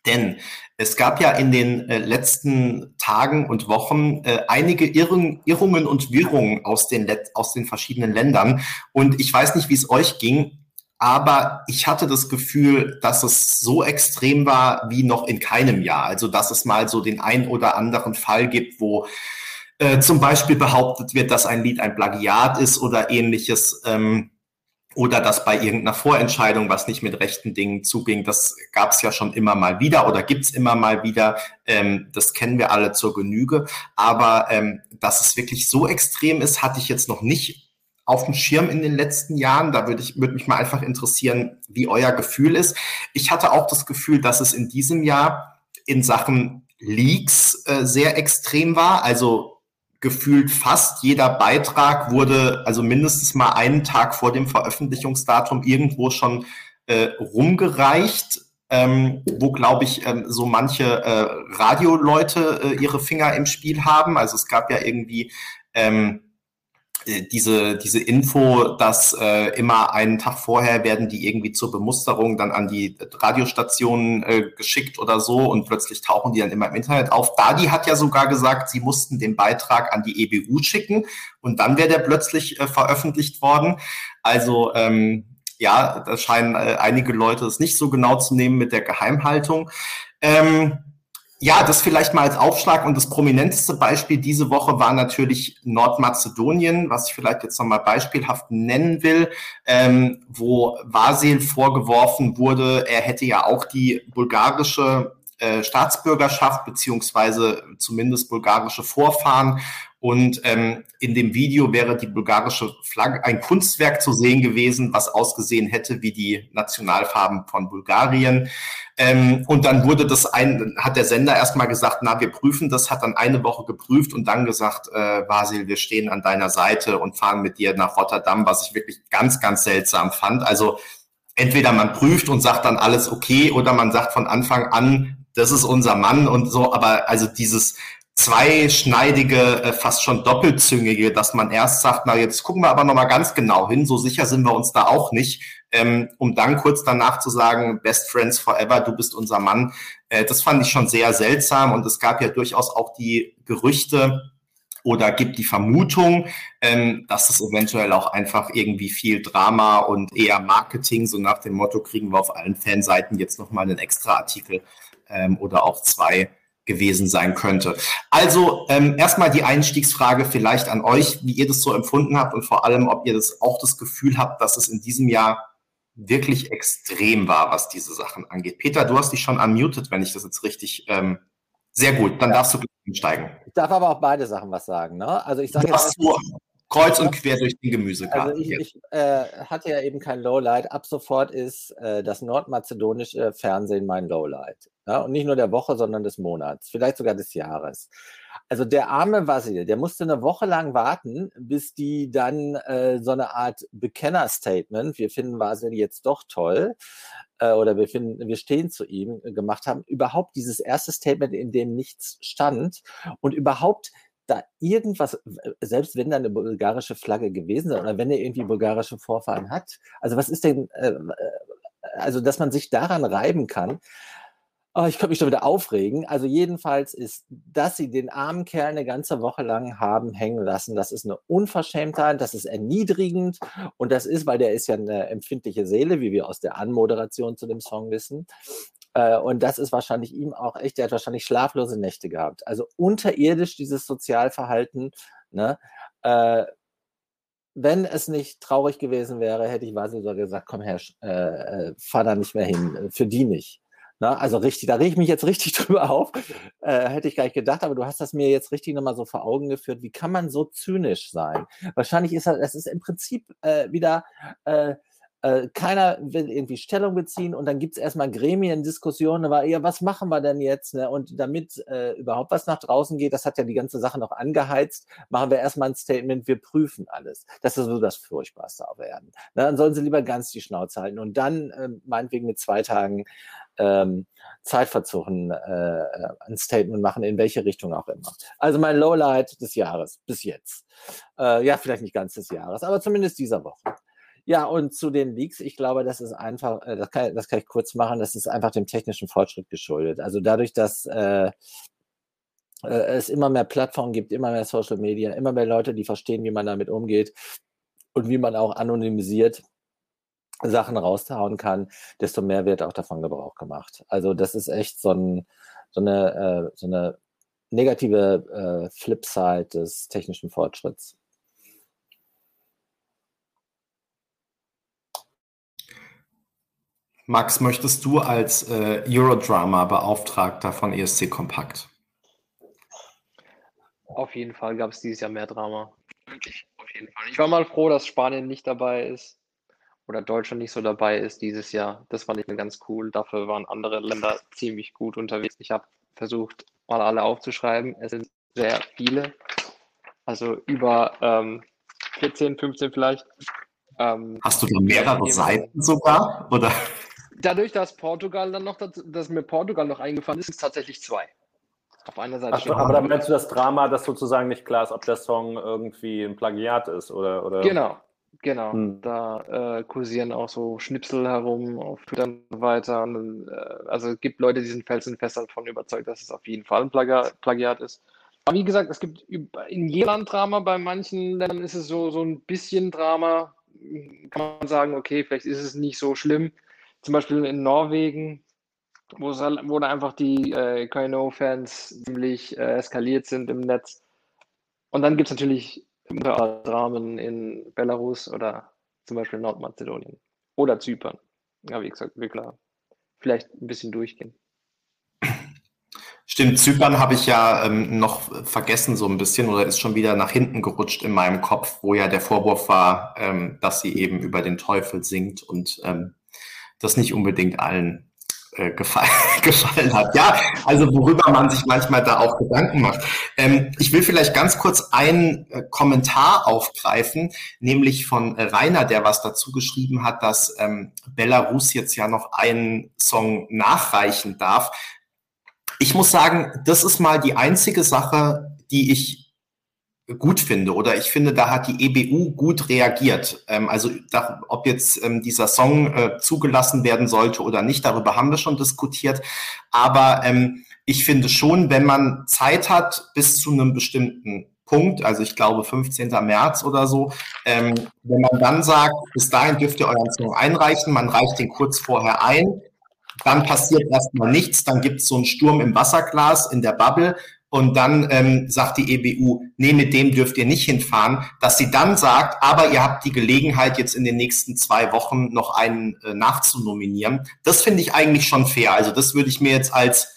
Denn es gab ja in den äh, letzten Tagen und Wochen äh, einige Irrung, Irrungen und Wirrungen aus den, aus den verschiedenen Ländern. Und ich weiß nicht, wie es euch ging, aber ich hatte das Gefühl, dass es so extrem war wie noch in keinem Jahr. Also, dass es mal so den ein oder anderen Fall gibt, wo äh, zum Beispiel behauptet wird, dass ein Lied ein Plagiat ist oder ähnliches. Ähm, oder dass bei irgendeiner Vorentscheidung was nicht mit rechten Dingen zuging. Das gab es ja schon immer mal wieder oder gibt's immer mal wieder. Ähm, das kennen wir alle zur Genüge. Aber ähm, dass es wirklich so extrem ist, hatte ich jetzt noch nicht auf dem Schirm in den letzten Jahren. Da würde ich würde mich mal einfach interessieren, wie euer Gefühl ist. Ich hatte auch das Gefühl, dass es in diesem Jahr in Sachen Leaks äh, sehr extrem war. Also gefühlt fast jeder Beitrag wurde also mindestens mal einen Tag vor dem Veröffentlichungsdatum irgendwo schon äh, rumgereicht, ähm, wo, glaube ich, ähm, so manche äh, Radioleute äh, ihre Finger im Spiel haben. Also es gab ja irgendwie ähm, äh, diese, diese Info, dass äh, immer einen Tag vorher werden die irgendwie zur Bemusterung dann an die Radiostationen äh, geschickt oder so und plötzlich tauchen die dann immer im Internet auf. Dadi hat ja sogar gesagt, sie mussten den Beitrag an die EBU schicken und dann wäre der plötzlich äh, veröffentlicht worden. Also ähm, ja, da scheinen äh, einige Leute es nicht so genau zu nehmen mit der Geheimhaltung. Ähm, ja, das vielleicht mal als Aufschlag und das prominenteste Beispiel diese Woche war natürlich Nordmazedonien, was ich vielleicht jetzt nochmal beispielhaft nennen will, ähm, wo Vasil vorgeworfen wurde, er hätte ja auch die bulgarische äh, Staatsbürgerschaft beziehungsweise zumindest bulgarische Vorfahren und ähm, in dem Video wäre die bulgarische Flagge ein Kunstwerk zu sehen gewesen, was ausgesehen hätte wie die Nationalfarben von Bulgarien. Ähm, und dann wurde das ein, hat der Sender erstmal gesagt, na, wir prüfen das, hat dann eine Woche geprüft und dann gesagt, äh, Basil, wir stehen an deiner Seite und fahren mit dir nach Rotterdam, was ich wirklich ganz, ganz seltsam fand. Also entweder man prüft und sagt dann alles okay oder man sagt von Anfang an, das ist unser Mann und so, aber also dieses zweischneidige, äh, fast schon doppelzüngige, dass man erst sagt, na jetzt gucken wir aber nochmal ganz genau hin, so sicher sind wir uns da auch nicht, ähm, um dann kurz danach zu sagen, Best Friends Forever, du bist unser Mann. Äh, das fand ich schon sehr seltsam und es gab ja durchaus auch die Gerüchte, oder gibt die Vermutung, ähm, dass es eventuell auch einfach irgendwie viel Drama und eher Marketing, so nach dem Motto, kriegen wir auf allen Fanseiten jetzt nochmal einen extra Artikel ähm, oder auch zwei gewesen sein könnte. Also ähm, erstmal die Einstiegsfrage vielleicht an euch, wie ihr das so empfunden habt und vor allem, ob ihr das auch das Gefühl habt, dass es in diesem Jahr wirklich extrem war, was diese Sachen angeht. Peter, du hast dich schon unmuted, wenn ich das jetzt richtig ähm, sehr gut, dann ja. darfst du einsteigen. Ich darf aber auch beide Sachen was sagen. Ne? Also ich sage jetzt. Kreuz und quer durch den Gemüsegarten. Also ich, ich äh, hatte ja eben kein Lowlight. Ab sofort ist äh, das nordmazedonische Fernsehen mein Lowlight. Ja? Und nicht nur der Woche, sondern des Monats, vielleicht sogar des Jahres. Also der arme Vasil, der musste eine Woche lang warten, bis die dann äh, so eine Art Bekenner-Statement, wir finden Vasil jetzt doch toll, äh, oder wir finden, wir stehen zu ihm, äh, gemacht haben. Überhaupt dieses erste Statement, in dem nichts stand und überhaupt da irgendwas, selbst wenn da eine bulgarische Flagge gewesen ist oder wenn er irgendwie bulgarische Vorfahren hat, also was ist denn, äh, äh, also dass man sich daran reiben kann, Oh, ich könnte mich schon wieder aufregen. Also jedenfalls ist, dass sie den armen Kerl eine ganze Woche lang haben hängen lassen, das ist eine Unverschämtheit, das ist erniedrigend und das ist, weil der ist ja eine empfindliche Seele, wie wir aus der Anmoderation zu dem Song wissen. Äh, und das ist wahrscheinlich ihm auch echt, der hat wahrscheinlich schlaflose Nächte gehabt. Also unterirdisch dieses Sozialverhalten, ne? Äh, wenn es nicht traurig gewesen wäre, hätte ich quasi sogar gesagt, komm her, äh, fahr da nicht mehr hin, für die nicht. Na, also richtig, da rege ich mich jetzt richtig drüber auf. Äh, hätte ich gar nicht gedacht, aber du hast das mir jetzt richtig nochmal so vor Augen geführt. Wie kann man so zynisch sein? Wahrscheinlich ist das, ist im Prinzip äh, wieder äh, äh, keiner will irgendwie Stellung beziehen und dann gibt es erstmal Gremiendiskussionen, aber ja, was machen wir denn jetzt? Ne? Und damit äh, überhaupt was nach draußen geht, das hat ja die ganze Sache noch angeheizt, machen wir erstmal ein Statement, wir prüfen alles. Das ist so das Furchtbarste auf Erden. Ne? Dann sollen sie lieber ganz die Schnauze halten und dann äh, meinetwegen mit zwei Tagen ähm, Zeitverzuchen äh, ein Statement machen, in welche Richtung auch immer. Also mein Lowlight des Jahres bis jetzt. Äh, ja, vielleicht nicht ganz des Jahres, aber zumindest dieser Woche. Ja, und zu den Leaks, ich glaube, das ist einfach, äh, das kann, das kann ich kurz machen, das ist einfach dem technischen Fortschritt geschuldet. Also dadurch, dass äh, äh, es immer mehr Plattformen gibt, immer mehr Social Media, immer mehr Leute, die verstehen, wie man damit umgeht und wie man auch anonymisiert Sachen raushauen kann, desto mehr wird auch davon Gebrauch gemacht. Also das ist echt so, ein, so, eine, äh, so eine negative äh, Flipside des technischen Fortschritts. Max, möchtest du als äh, Eurodrama-Beauftragter von ESC Kompakt? Auf jeden Fall gab es dieses Jahr mehr Drama. Wirklich, auf jeden Fall. Ich war mal froh, dass Spanien nicht dabei ist oder Deutschland nicht so dabei ist dieses Jahr. Das fand ich mir ganz cool. Dafür waren andere Länder ziemlich gut unterwegs. Ich habe versucht, mal alle aufzuschreiben. Es sind sehr viele. Also über ähm, 14, 15 vielleicht. Ähm, Hast du da mehrere Seiten sogar? Oder? dadurch, dass Portugal dann noch, dass mir Portugal noch eingefallen ist, ist es tatsächlich zwei. Auf einer Seite. Ach, aber dann meinst du das Drama, dass sozusagen nicht klar ist, ob der Song irgendwie ein Plagiat ist oder. oder? Genau, genau. Hm. Da äh, kursieren auch so Schnipsel herum auf Twitter und so weiter. Und, äh, also es gibt Leute, die sind felsenfest davon überzeugt, dass es auf jeden Fall ein Plagiat, Plagiat ist. Aber wie gesagt, es gibt in jedem Land Drama, bei manchen Ländern ist es so, so ein bisschen Drama. Kann man sagen, okay, vielleicht ist es nicht so schlimm zum Beispiel in Norwegen, wo, es, wo da einfach die äh, KNO-Fans ziemlich äh, eskaliert sind im Netz. Und dann gibt es natürlich Dramen in Belarus oder zum Beispiel Nordmazedonien oder Zypern. Ja, wie gesagt, wir klar. Vielleicht ein bisschen durchgehen. Stimmt, Zypern habe ich ja ähm, noch vergessen so ein bisschen oder ist schon wieder nach hinten gerutscht in meinem Kopf, wo ja der Vorwurf war, ähm, dass sie eben über den Teufel singt und ähm, das nicht unbedingt allen äh, gefallen, gefallen hat. Ja, also worüber man sich manchmal da auch Gedanken macht. Ähm, ich will vielleicht ganz kurz einen äh, Kommentar aufgreifen, nämlich von äh, Rainer, der was dazu geschrieben hat, dass ähm, Belarus jetzt ja noch einen Song nachreichen darf. Ich muss sagen, das ist mal die einzige Sache, die ich gut finde oder ich finde, da hat die EBU gut reagiert. Ähm, also da, ob jetzt ähm, dieser Song äh, zugelassen werden sollte oder nicht, darüber haben wir schon diskutiert. Aber ähm, ich finde schon, wenn man Zeit hat bis zu einem bestimmten Punkt, also ich glaube 15. März oder so, ähm, wenn man dann sagt, bis dahin dürft ihr euren Song einreichen, man reicht den kurz vorher ein, dann passiert erstmal nichts, dann gibt es so einen Sturm im Wasserglas in der Bubble und dann ähm, sagt die EBU, nee, mit dem dürft ihr nicht hinfahren, dass sie dann sagt, aber ihr habt die Gelegenheit, jetzt in den nächsten zwei Wochen noch einen äh, nachzunominieren. Das finde ich eigentlich schon fair. Also das würde ich mir jetzt als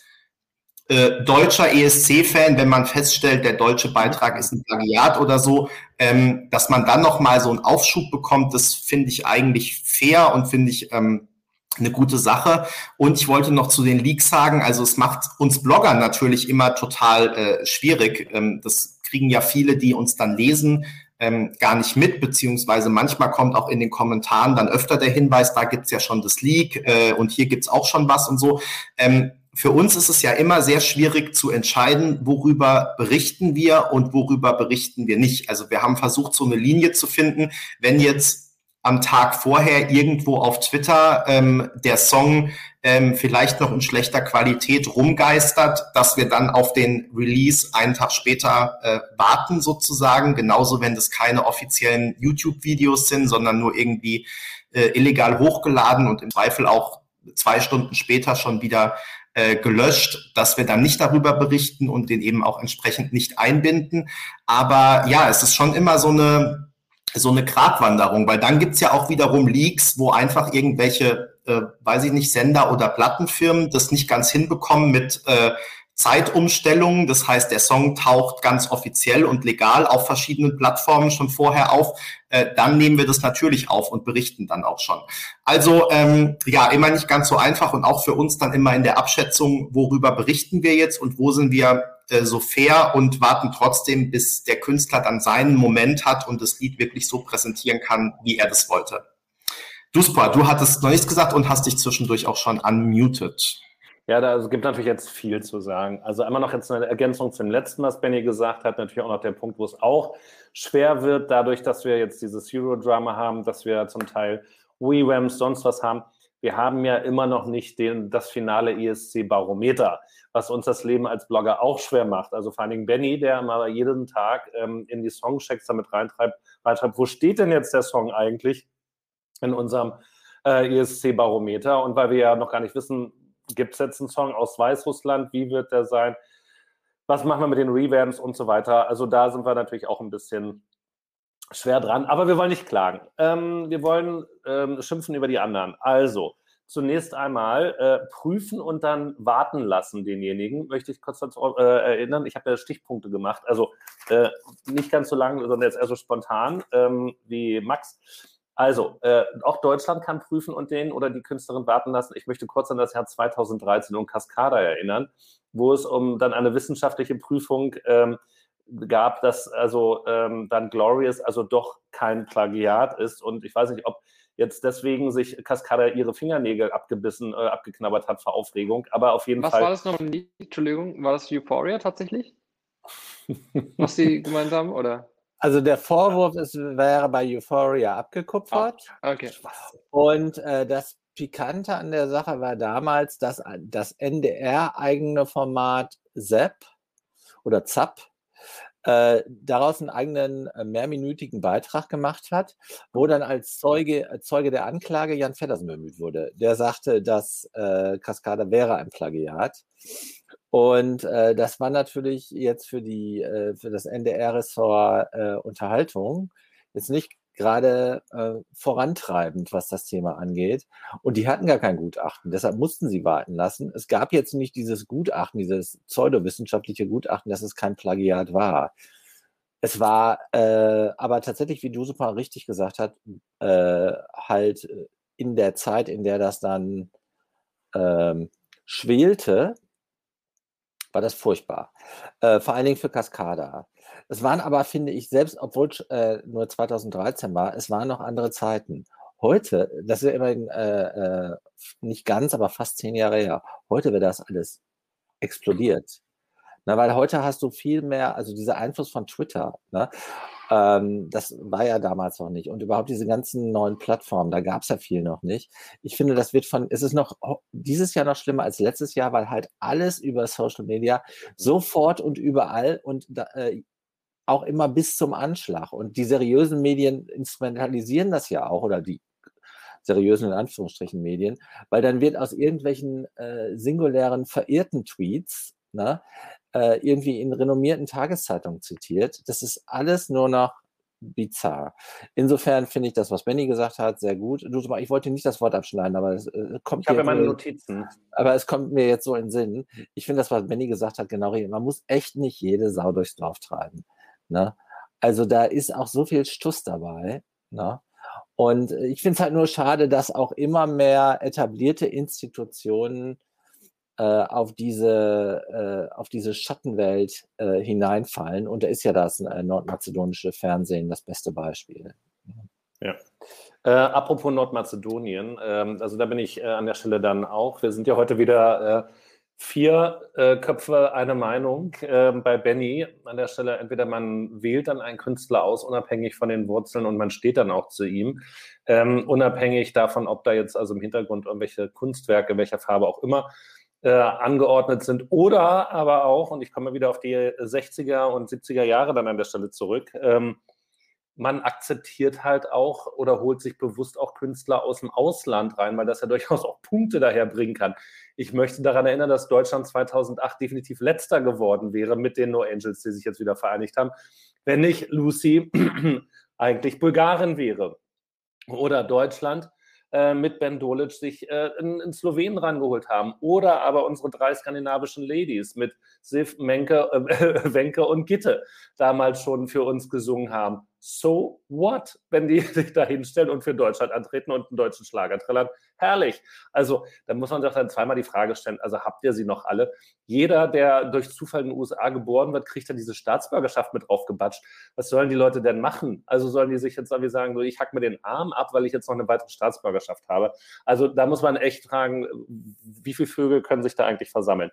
äh, deutscher ESC-Fan, wenn man feststellt, der deutsche Beitrag ist ein Plagiat oder so, ähm, dass man dann noch mal so einen Aufschub bekommt, das finde ich eigentlich fair und finde ich ähm, eine gute Sache. Und ich wollte noch zu den Leaks sagen, also es macht uns Bloggern natürlich immer total äh, schwierig. Ähm, das kriegen ja viele, die uns dann lesen, ähm, gar nicht mit, beziehungsweise manchmal kommt auch in den Kommentaren dann öfter der Hinweis, da gibt's ja schon das Leak äh, und hier gibt's auch schon was und so. Ähm, für uns ist es ja immer sehr schwierig zu entscheiden, worüber berichten wir und worüber berichten wir nicht. Also wir haben versucht, so eine Linie zu finden. Wenn jetzt am Tag vorher irgendwo auf Twitter ähm, der Song ähm, vielleicht noch in schlechter Qualität rumgeistert, dass wir dann auf den Release einen Tag später äh, warten sozusagen. Genauso, wenn das keine offiziellen YouTube-Videos sind, sondern nur irgendwie äh, illegal hochgeladen und im Zweifel auch zwei Stunden später schon wieder äh, gelöscht, dass wir dann nicht darüber berichten und den eben auch entsprechend nicht einbinden. Aber ja, es ist schon immer so eine so eine Gratwanderung, weil dann gibt's ja auch wiederum Leaks, wo einfach irgendwelche, äh, weiß ich nicht, Sender oder Plattenfirmen das nicht ganz hinbekommen mit äh, Zeitumstellungen. Das heißt, der Song taucht ganz offiziell und legal auf verschiedenen Plattformen schon vorher auf. Äh, dann nehmen wir das natürlich auf und berichten dann auch schon. Also ähm, ja, immer nicht ganz so einfach und auch für uns dann immer in der Abschätzung, worüber berichten wir jetzt und wo sind wir so fair und warten trotzdem, bis der Künstler dann seinen Moment hat und das Lied wirklich so präsentieren kann, wie er das wollte. Duspa, du hattest noch nichts gesagt und hast dich zwischendurch auch schon unmuted. Ja, da also gibt natürlich jetzt viel zu sagen. Also einmal noch jetzt eine Ergänzung zum letzten, was Benny gesagt hat. Natürlich auch noch der Punkt, wo es auch schwer wird, dadurch, dass wir jetzt dieses Euro-Drama haben, dass wir zum Teil WeWams, sonst was haben. Wir haben ja immer noch nicht den, das finale ESC-Barometer, was uns das Leben als Blogger auch schwer macht. Also vor allen Dingen Benny, der mal jeden Tag ähm, in die Songchecks damit reintreibt, reintreibt, wo steht denn jetzt der Song eigentlich in unserem äh, ESC-Barometer? Und weil wir ja noch gar nicht wissen, gibt es jetzt einen Song aus Weißrussland? Wie wird der sein? Was machen wir mit den Revamps und so weiter? Also da sind wir natürlich auch ein bisschen schwer dran, aber wir wollen nicht klagen. Ähm, wir wollen ähm, schimpfen über die anderen. Also, zunächst einmal äh, prüfen und dann warten lassen denjenigen. Möchte ich kurz dazu äh, erinnern. Ich habe ja Stichpunkte gemacht, also äh, nicht ganz so lang, sondern jetzt eher so spontan ähm, wie Max. Also, äh, auch Deutschland kann prüfen und den oder die Künstlerin warten lassen. Ich möchte kurz an das Jahr 2013 und Cascada erinnern, wo es um dann eine wissenschaftliche Prüfung ähm, gab, dass also ähm, dann Glorious also doch kein Plagiat ist. Und ich weiß nicht, ob jetzt deswegen sich Cascada ihre Fingernägel abgebissen, äh, abgeknabbert hat vor Aufregung. Aber auf jeden Was Fall. Was war das noch? Entschuldigung, war das Euphoria tatsächlich? Was Sie gemeint haben, oder? Also der Vorwurf ist, wäre bei Euphoria abgekupfert. Ah, okay. Und äh, das Pikante an der Sache war damals, dass das NDR-eigene Format ZEP oder ZAP äh, daraus einen eigenen äh, mehrminütigen Beitrag gemacht hat, wo dann als Zeuge, Zeuge der Anklage Jan Feddersen bemüht wurde. Der sagte, dass äh, Cascada wäre ein Plagiat. Und äh, das war natürlich jetzt für die äh, für das NDR-Ressort äh, Unterhaltung jetzt nicht gerade äh, vorantreibend, was das Thema angeht. Und die hatten gar kein Gutachten, deshalb mussten sie warten lassen. Es gab jetzt nicht dieses Gutachten, dieses pseudowissenschaftliche Gutachten, dass es kein Plagiat war. Es war äh, aber tatsächlich, wie super richtig gesagt hast, äh, halt in der Zeit, in der das dann ähm, schwelte, war das furchtbar. Äh, vor allen Dingen für Cascada. Es waren aber, finde ich, selbst, obwohl äh, nur 2013 war, es waren noch andere Zeiten. Heute, das ist ja immerhin äh, äh, nicht ganz, aber fast zehn Jahre her, heute wäre das alles explodiert. Na, weil heute hast du viel mehr, also dieser Einfluss von Twitter, ne? Ähm, das war ja damals noch nicht. Und überhaupt diese ganzen neuen Plattformen, da gab es ja viel noch nicht. Ich finde, das wird von, es ist noch dieses Jahr noch schlimmer als letztes Jahr, weil halt alles über Social Media sofort und überall und da, äh, auch immer bis zum Anschlag. Und die seriösen Medien instrumentalisieren das ja auch, oder die seriösen in Anführungsstrichen Medien, weil dann wird aus irgendwelchen äh, singulären verirrten Tweets ne, äh, irgendwie in renommierten Tageszeitungen zitiert. Das ist alles nur noch bizarr. Insofern finde ich das, was Benny gesagt hat, sehr gut. Du, ich wollte nicht das Wort abschneiden, aber es äh, kommt Ich habe meine Notizen. Aber es kommt mir jetzt so in den Sinn. Ich finde das, was Benny gesagt hat, genau richtig. Man muss echt nicht jede Sau durchs Dorf treiben. Ne? Also da ist auch so viel Stuss dabei. Ne? Und ich finde es halt nur schade, dass auch immer mehr etablierte Institutionen äh, auf diese, äh, auf diese Schattenwelt äh, hineinfallen. Und da ist ja das äh, nordmazedonische Fernsehen das beste Beispiel. Ja. Äh, apropos Nordmazedonien, ähm, also da bin ich äh, an der Stelle dann auch. Wir sind ja heute wieder vier Köpfe eine Meinung bei Benny. An der Stelle entweder man wählt dann einen Künstler aus, unabhängig von den Wurzeln und man steht dann auch zu ihm, ähm, unabhängig davon, ob da jetzt also im Hintergrund irgendwelche Kunstwerke, welcher Farbe auch immer äh, angeordnet sind. Oder aber auch, und ich komme wieder auf die 60er und 70er Jahre dann an der Stelle zurück, ähm, man akzeptiert halt auch oder holt sich bewusst auch Künstler aus dem Ausland rein, weil das ja durchaus auch Punkte daher bringen kann. Ich möchte daran erinnern, dass Deutschland 2008 definitiv letzter geworden wäre mit den No Angels, die sich jetzt wieder vereinigt haben, wenn nicht Lucy eigentlich Bulgarien wäre. Oder Deutschland äh, mit Ben Dolic sich äh, einen Slowenen rangeholt haben. Oder aber unsere drei skandinavischen Ladies mit Sif, Menke, äh, Wenke und Gitte damals schon für uns gesungen haben so what, wenn die sich da hinstellen und für Deutschland antreten und einen deutschen Schlager trillern. Herrlich. Also da muss man sich dann zweimal die Frage stellen, also habt ihr sie noch alle? Jeder, der durch Zufall in den USA geboren wird, kriegt dann diese Staatsbürgerschaft mit draufgebatscht. Was sollen die Leute denn machen? Also sollen die sich jetzt irgendwie sagen, so, ich hack mir den Arm ab, weil ich jetzt noch eine weitere Staatsbürgerschaft habe? Also da muss man echt fragen, wie viele Vögel können sich da eigentlich versammeln?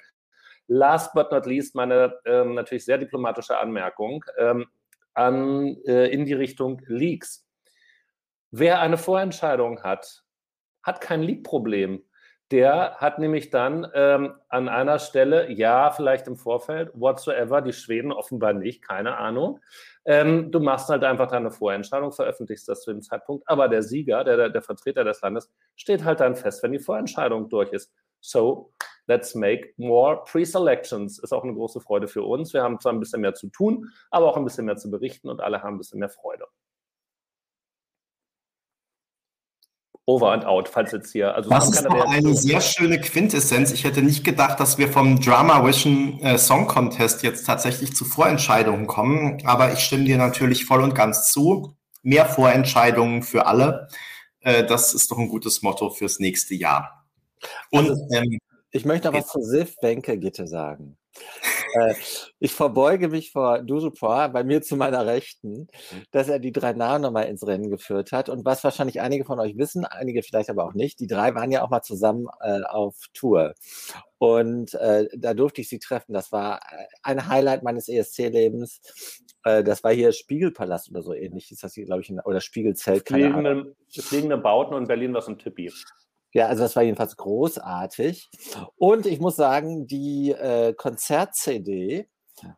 Last but not least meine ähm, natürlich sehr diplomatische Anmerkung. Ähm, an, äh, in die Richtung Leaks. Wer eine Vorentscheidung hat, hat kein Leak-Problem. Der hat nämlich dann ähm, an einer Stelle, ja, vielleicht im Vorfeld, whatsoever, die Schweden offenbar nicht, keine Ahnung. Ähm, du machst halt einfach deine Vorentscheidung, veröffentlichst das zu dem Zeitpunkt, aber der Sieger, der, der Vertreter des Landes, steht halt dann fest, wenn die Vorentscheidung durch ist. So, let's make more pre-selections. Ist auch eine große Freude für uns. Wir haben zwar ein bisschen mehr zu tun, aber auch ein bisschen mehr zu berichten und alle haben ein bisschen mehr Freude. Over and out, falls jetzt hier. Also das ist noch eine sehr schöne Quintessenz. Ich hätte nicht gedacht, dass wir vom Drama Vision äh, Song Contest jetzt tatsächlich zu Vorentscheidungen kommen. Aber ich stimme dir natürlich voll und ganz zu. Mehr Vorentscheidungen für alle. Äh, das ist doch ein gutes Motto fürs nächste Jahr. Und ähm, ich möchte noch was zu Sif Wenke Gitte sagen. äh, ich verbeuge mich vor Dujupor, bei mir zu meiner Rechten, dass er die drei Namen nochmal ins Rennen geführt hat. Und was wahrscheinlich einige von euch wissen, einige vielleicht aber auch nicht, die drei waren ja auch mal zusammen äh, auf Tour. Und äh, da durfte ich sie treffen. Das war äh, ein Highlight meines ESC-Lebens. Äh, das war hier Spiegelpalast oder so ähnlich. Ist das hier, glaube ich, oder Spiegelzelt. Fliegende, fliegende Bauten und Berlin war so ein Tippi. Ja, also das war jedenfalls großartig. Und ich muss sagen, die äh, Konzert-CD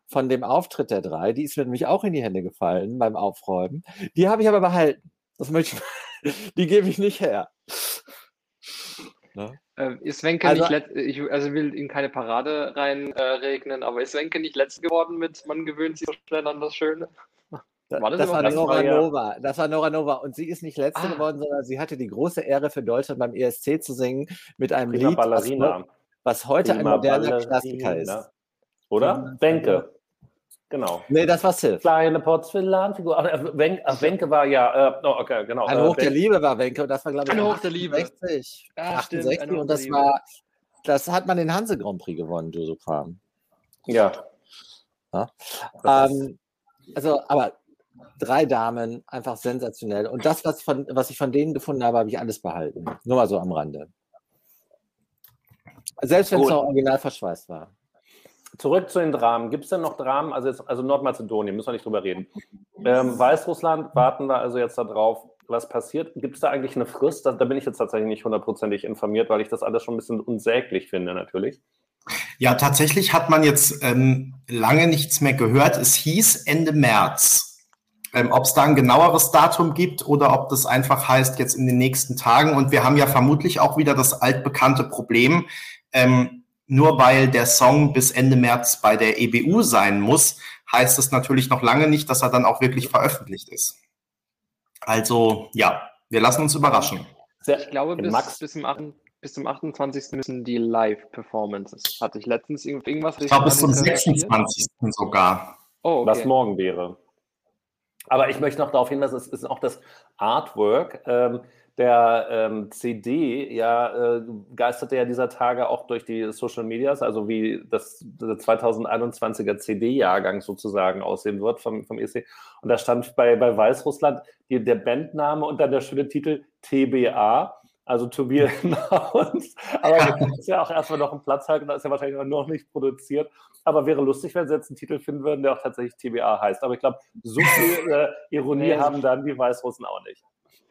von dem Auftritt der drei, die ist mir nämlich auch in die Hände gefallen beim Aufräumen. Die habe ich aber behalten. Das möchte ich, die gebe ich nicht her. Ne? Äh, ist Wenke also, nicht ich also will in keine Parade reinregnen, äh, aber ist Wenke nicht letzte geworden mit Man gewöhnt sich so schnell an das Schöne? War das, das war Nora Nova. Das war Nora Nova. Und sie ist nicht letzte ah. geworden, sondern sie hatte die große Ehre für Deutschland beim ESC zu singen mit einem Prima Lied, was, was, heute Prima ein moderner Ballerina. Klassiker ist. Oder? Wenke. Genau. Nee, das war Sylph. Kleine Porzellanfigur. Äh, Wenke, Wenke war ja, äh, oh, okay, genau. Ein äh, Hoch der Liebe war Wenke und das war, glaube ich, ein Hoch der Liebe. 68, ja, 68 stimmt, und das war, das hat man den Hanse Grand Prix gewonnen, Joseph Farm. Ja. ja. Ähm, also, aber drei Damen, einfach sensationell. Und das, was, von, was ich von denen gefunden habe, habe ich alles behalten. Nur mal so am Rande. Selbst wenn es noch original verschweißt war. Zurück zu den Dramen. Gibt es denn noch Dramen? Also, jetzt, also Nordmazedonien, müssen wir nicht drüber reden. Ähm, Weißrussland, warten wir also jetzt darauf, was passiert. Gibt es da eigentlich eine Frist? Da, da, bin ich jetzt tatsächlich nicht hundertprozentig informiert, weil ich das alles schon ein bisschen unsäglich finde, natürlich. Ja, tatsächlich hat man jetzt ähm, lange nichts mehr gehört. Es hieß Ende März. Ähm, ob es da ein genaueres Datum gibt oder ob das einfach heißt, jetzt in den nächsten Tagen. Und wir haben ja vermutlich auch wieder das altbekannte Problem, ähm, nur weil der Song bis Ende März bei der EBU sein muss, heißt es natürlich noch lange nicht, dass er dann auch wirklich veröffentlicht ist. Also ja, wir lassen uns überraschen. Ich glaube, bis, Max. bis, zum 8, bis zum 28. müssen die Live-Performances. Hatte ich letztens irgendwas? Ich glaube, bis zum 26. sogar. Oh, okay. Was morgen wäre. Aber ich möchte noch darauf hinweisen, es ist auch das Artwork ähm, der ähm, CD, ja, äh, geisterte ja dieser Tage auch durch die Social Medias, also wie das 2021er CD-Jahrgang sozusagen aussehen wird vom, vom EC. Und da stand bei, bei Weißrussland die, der Bandname und dann der schöne Titel TBA also to be announced. Aber jetzt ist ja auch erstmal noch ein Platz halten, da ist ja wahrscheinlich noch nicht produziert. Aber wäre lustig, wenn sie jetzt einen Titel finden würden, der auch tatsächlich TBA heißt. Aber ich glaube, so viel äh, Ironie haben dann die Weißrussen auch nicht.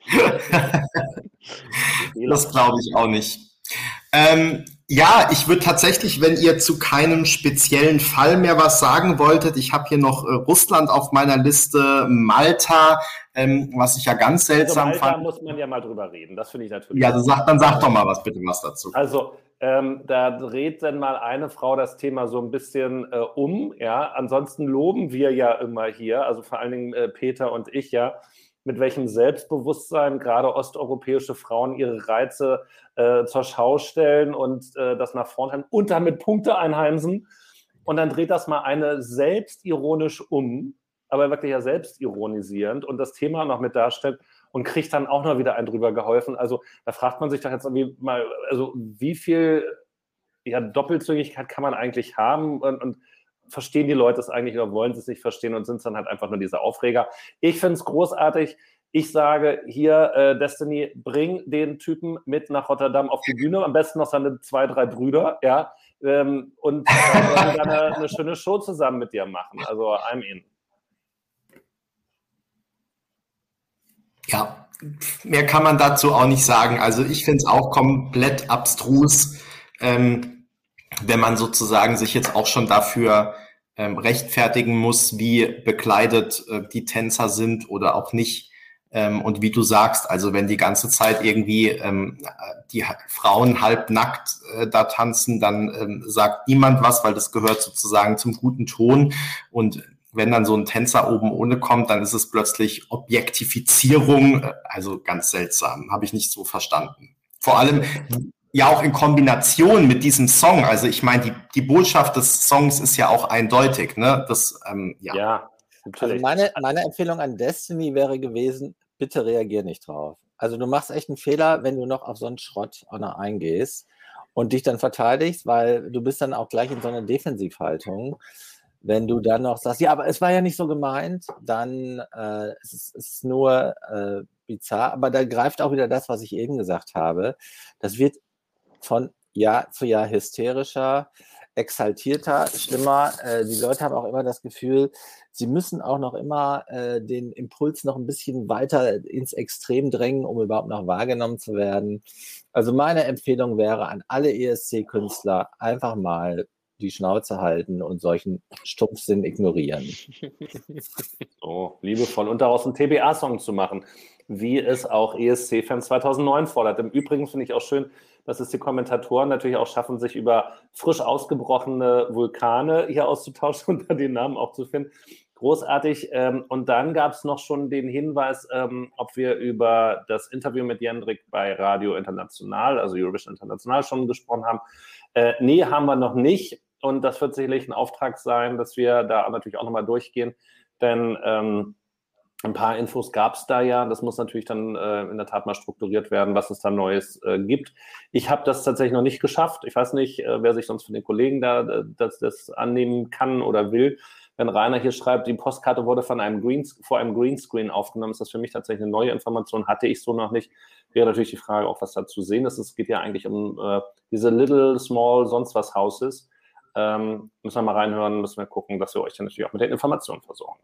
das glaube ich auch nicht. Ähm, ja, ich würde tatsächlich, wenn ihr zu keinem speziellen Fall mehr was sagen wolltet, ich habe hier noch äh, Russland auf meiner Liste, Malta, ähm, was ich ja ganz also seltsam also Malta fand. Da muss man ja mal drüber reden, das finde ich natürlich. Ja, dann sag, dann sag doch mal was bitte was dazu. Also ähm, da dreht dann mal eine Frau das Thema so ein bisschen äh, um. Ja, ansonsten loben wir ja immer hier, also vor allen Dingen äh, Peter und ich ja, mit welchem Selbstbewusstsein gerade osteuropäische Frauen ihre Reize äh, zur Schau stellen und äh, das nach vorne haben und damit Punkte einheimsen. Und dann dreht das mal eine selbstironisch um, aber wirklich ja selbstironisierend und das Thema noch mit darstellt und kriegt dann auch noch wieder einen drüber geholfen. Also da fragt man sich doch jetzt irgendwie mal, also wie viel ja, Doppelzügigkeit kann man eigentlich haben und, und verstehen die Leute es eigentlich oder wollen sie es nicht verstehen und sind es dann halt einfach nur diese Aufreger. Ich finde es großartig. Ich sage hier, äh, Destiny, bring den Typen mit nach Rotterdam auf die Bühne, am besten noch seine zwei, drei Brüder, ja, ähm, und dann eine, eine schöne Show zusammen mit dir machen. Also I'm in. Ja, mehr kann man dazu auch nicht sagen. Also ich finde es auch komplett abstrus. Ähm, wenn man sozusagen sich jetzt auch schon dafür ähm, rechtfertigen muss, wie bekleidet äh, die Tänzer sind oder auch nicht. Ähm, und wie du sagst, also wenn die ganze Zeit irgendwie ähm, die Frauen halb nackt äh, da tanzen, dann ähm, sagt niemand was, weil das gehört sozusagen zum guten Ton. Und wenn dann so ein Tänzer oben ohne kommt, dann ist es plötzlich Objektifizierung. Äh, also ganz seltsam, habe ich nicht so verstanden. Vor allem, ja auch in Kombination mit diesem Song. Also ich meine, die, die Botschaft des Songs ist ja auch eindeutig. Ne? Das, ähm, ja. ja also meine, meine Empfehlung an Destiny wäre gewesen, bitte reagier nicht drauf. Also du machst echt einen Fehler, wenn du noch auf so einen Schrott eingehst und dich dann verteidigst, weil du bist dann auch gleich in so einer Defensivhaltung. Wenn du dann noch sagst, ja, aber es war ja nicht so gemeint, dann äh, es ist es nur äh, bizarr. Aber da greift auch wieder das, was ich eben gesagt habe. Das wird von Jahr zu Jahr hysterischer, exaltierter, schlimmer. Äh, die Leute haben auch immer das Gefühl, sie müssen auch noch immer äh, den Impuls noch ein bisschen weiter ins Extrem drängen, um überhaupt noch wahrgenommen zu werden. Also meine Empfehlung wäre an alle ESC-Künstler einfach mal die Schnauze halten und solchen Stumpfsinn ignorieren. So, liebevoll. Und daraus einen TBA-Song zu machen, wie es auch ESC-Fans 2009 fordert. Im Übrigen finde ich auch schön, dass es die Kommentatoren natürlich auch schaffen, sich über frisch ausgebrochene Vulkane hier auszutauschen und da den Namen auch zu finden. Großartig. Ähm, und dann gab es noch schon den Hinweis, ähm, ob wir über das Interview mit Jendrik bei Radio International, also Eurovision International, schon gesprochen haben. Äh, nee, haben wir noch nicht. Und das wird sicherlich ein Auftrag sein, dass wir da natürlich auch nochmal durchgehen. Denn ähm, ein paar Infos gab es da ja. Das muss natürlich dann äh, in der Tat mal strukturiert werden, was es da Neues äh, gibt. Ich habe das tatsächlich noch nicht geschafft. Ich weiß nicht, äh, wer sich sonst von den Kollegen da äh, das, das, annehmen kann oder will. Wenn Rainer hier schreibt, die Postkarte wurde von einem Green, vor einem Greenscreen aufgenommen, ist das für mich tatsächlich eine neue Information, hatte ich so noch nicht. Wäre natürlich die Frage auch, was da zu sehen ist. Es geht ja eigentlich um äh, diese Little, Small, sonst was Houses. Ähm, müssen wir mal reinhören, müssen wir gucken, dass wir euch dann natürlich auch mit den Informationen versorgen.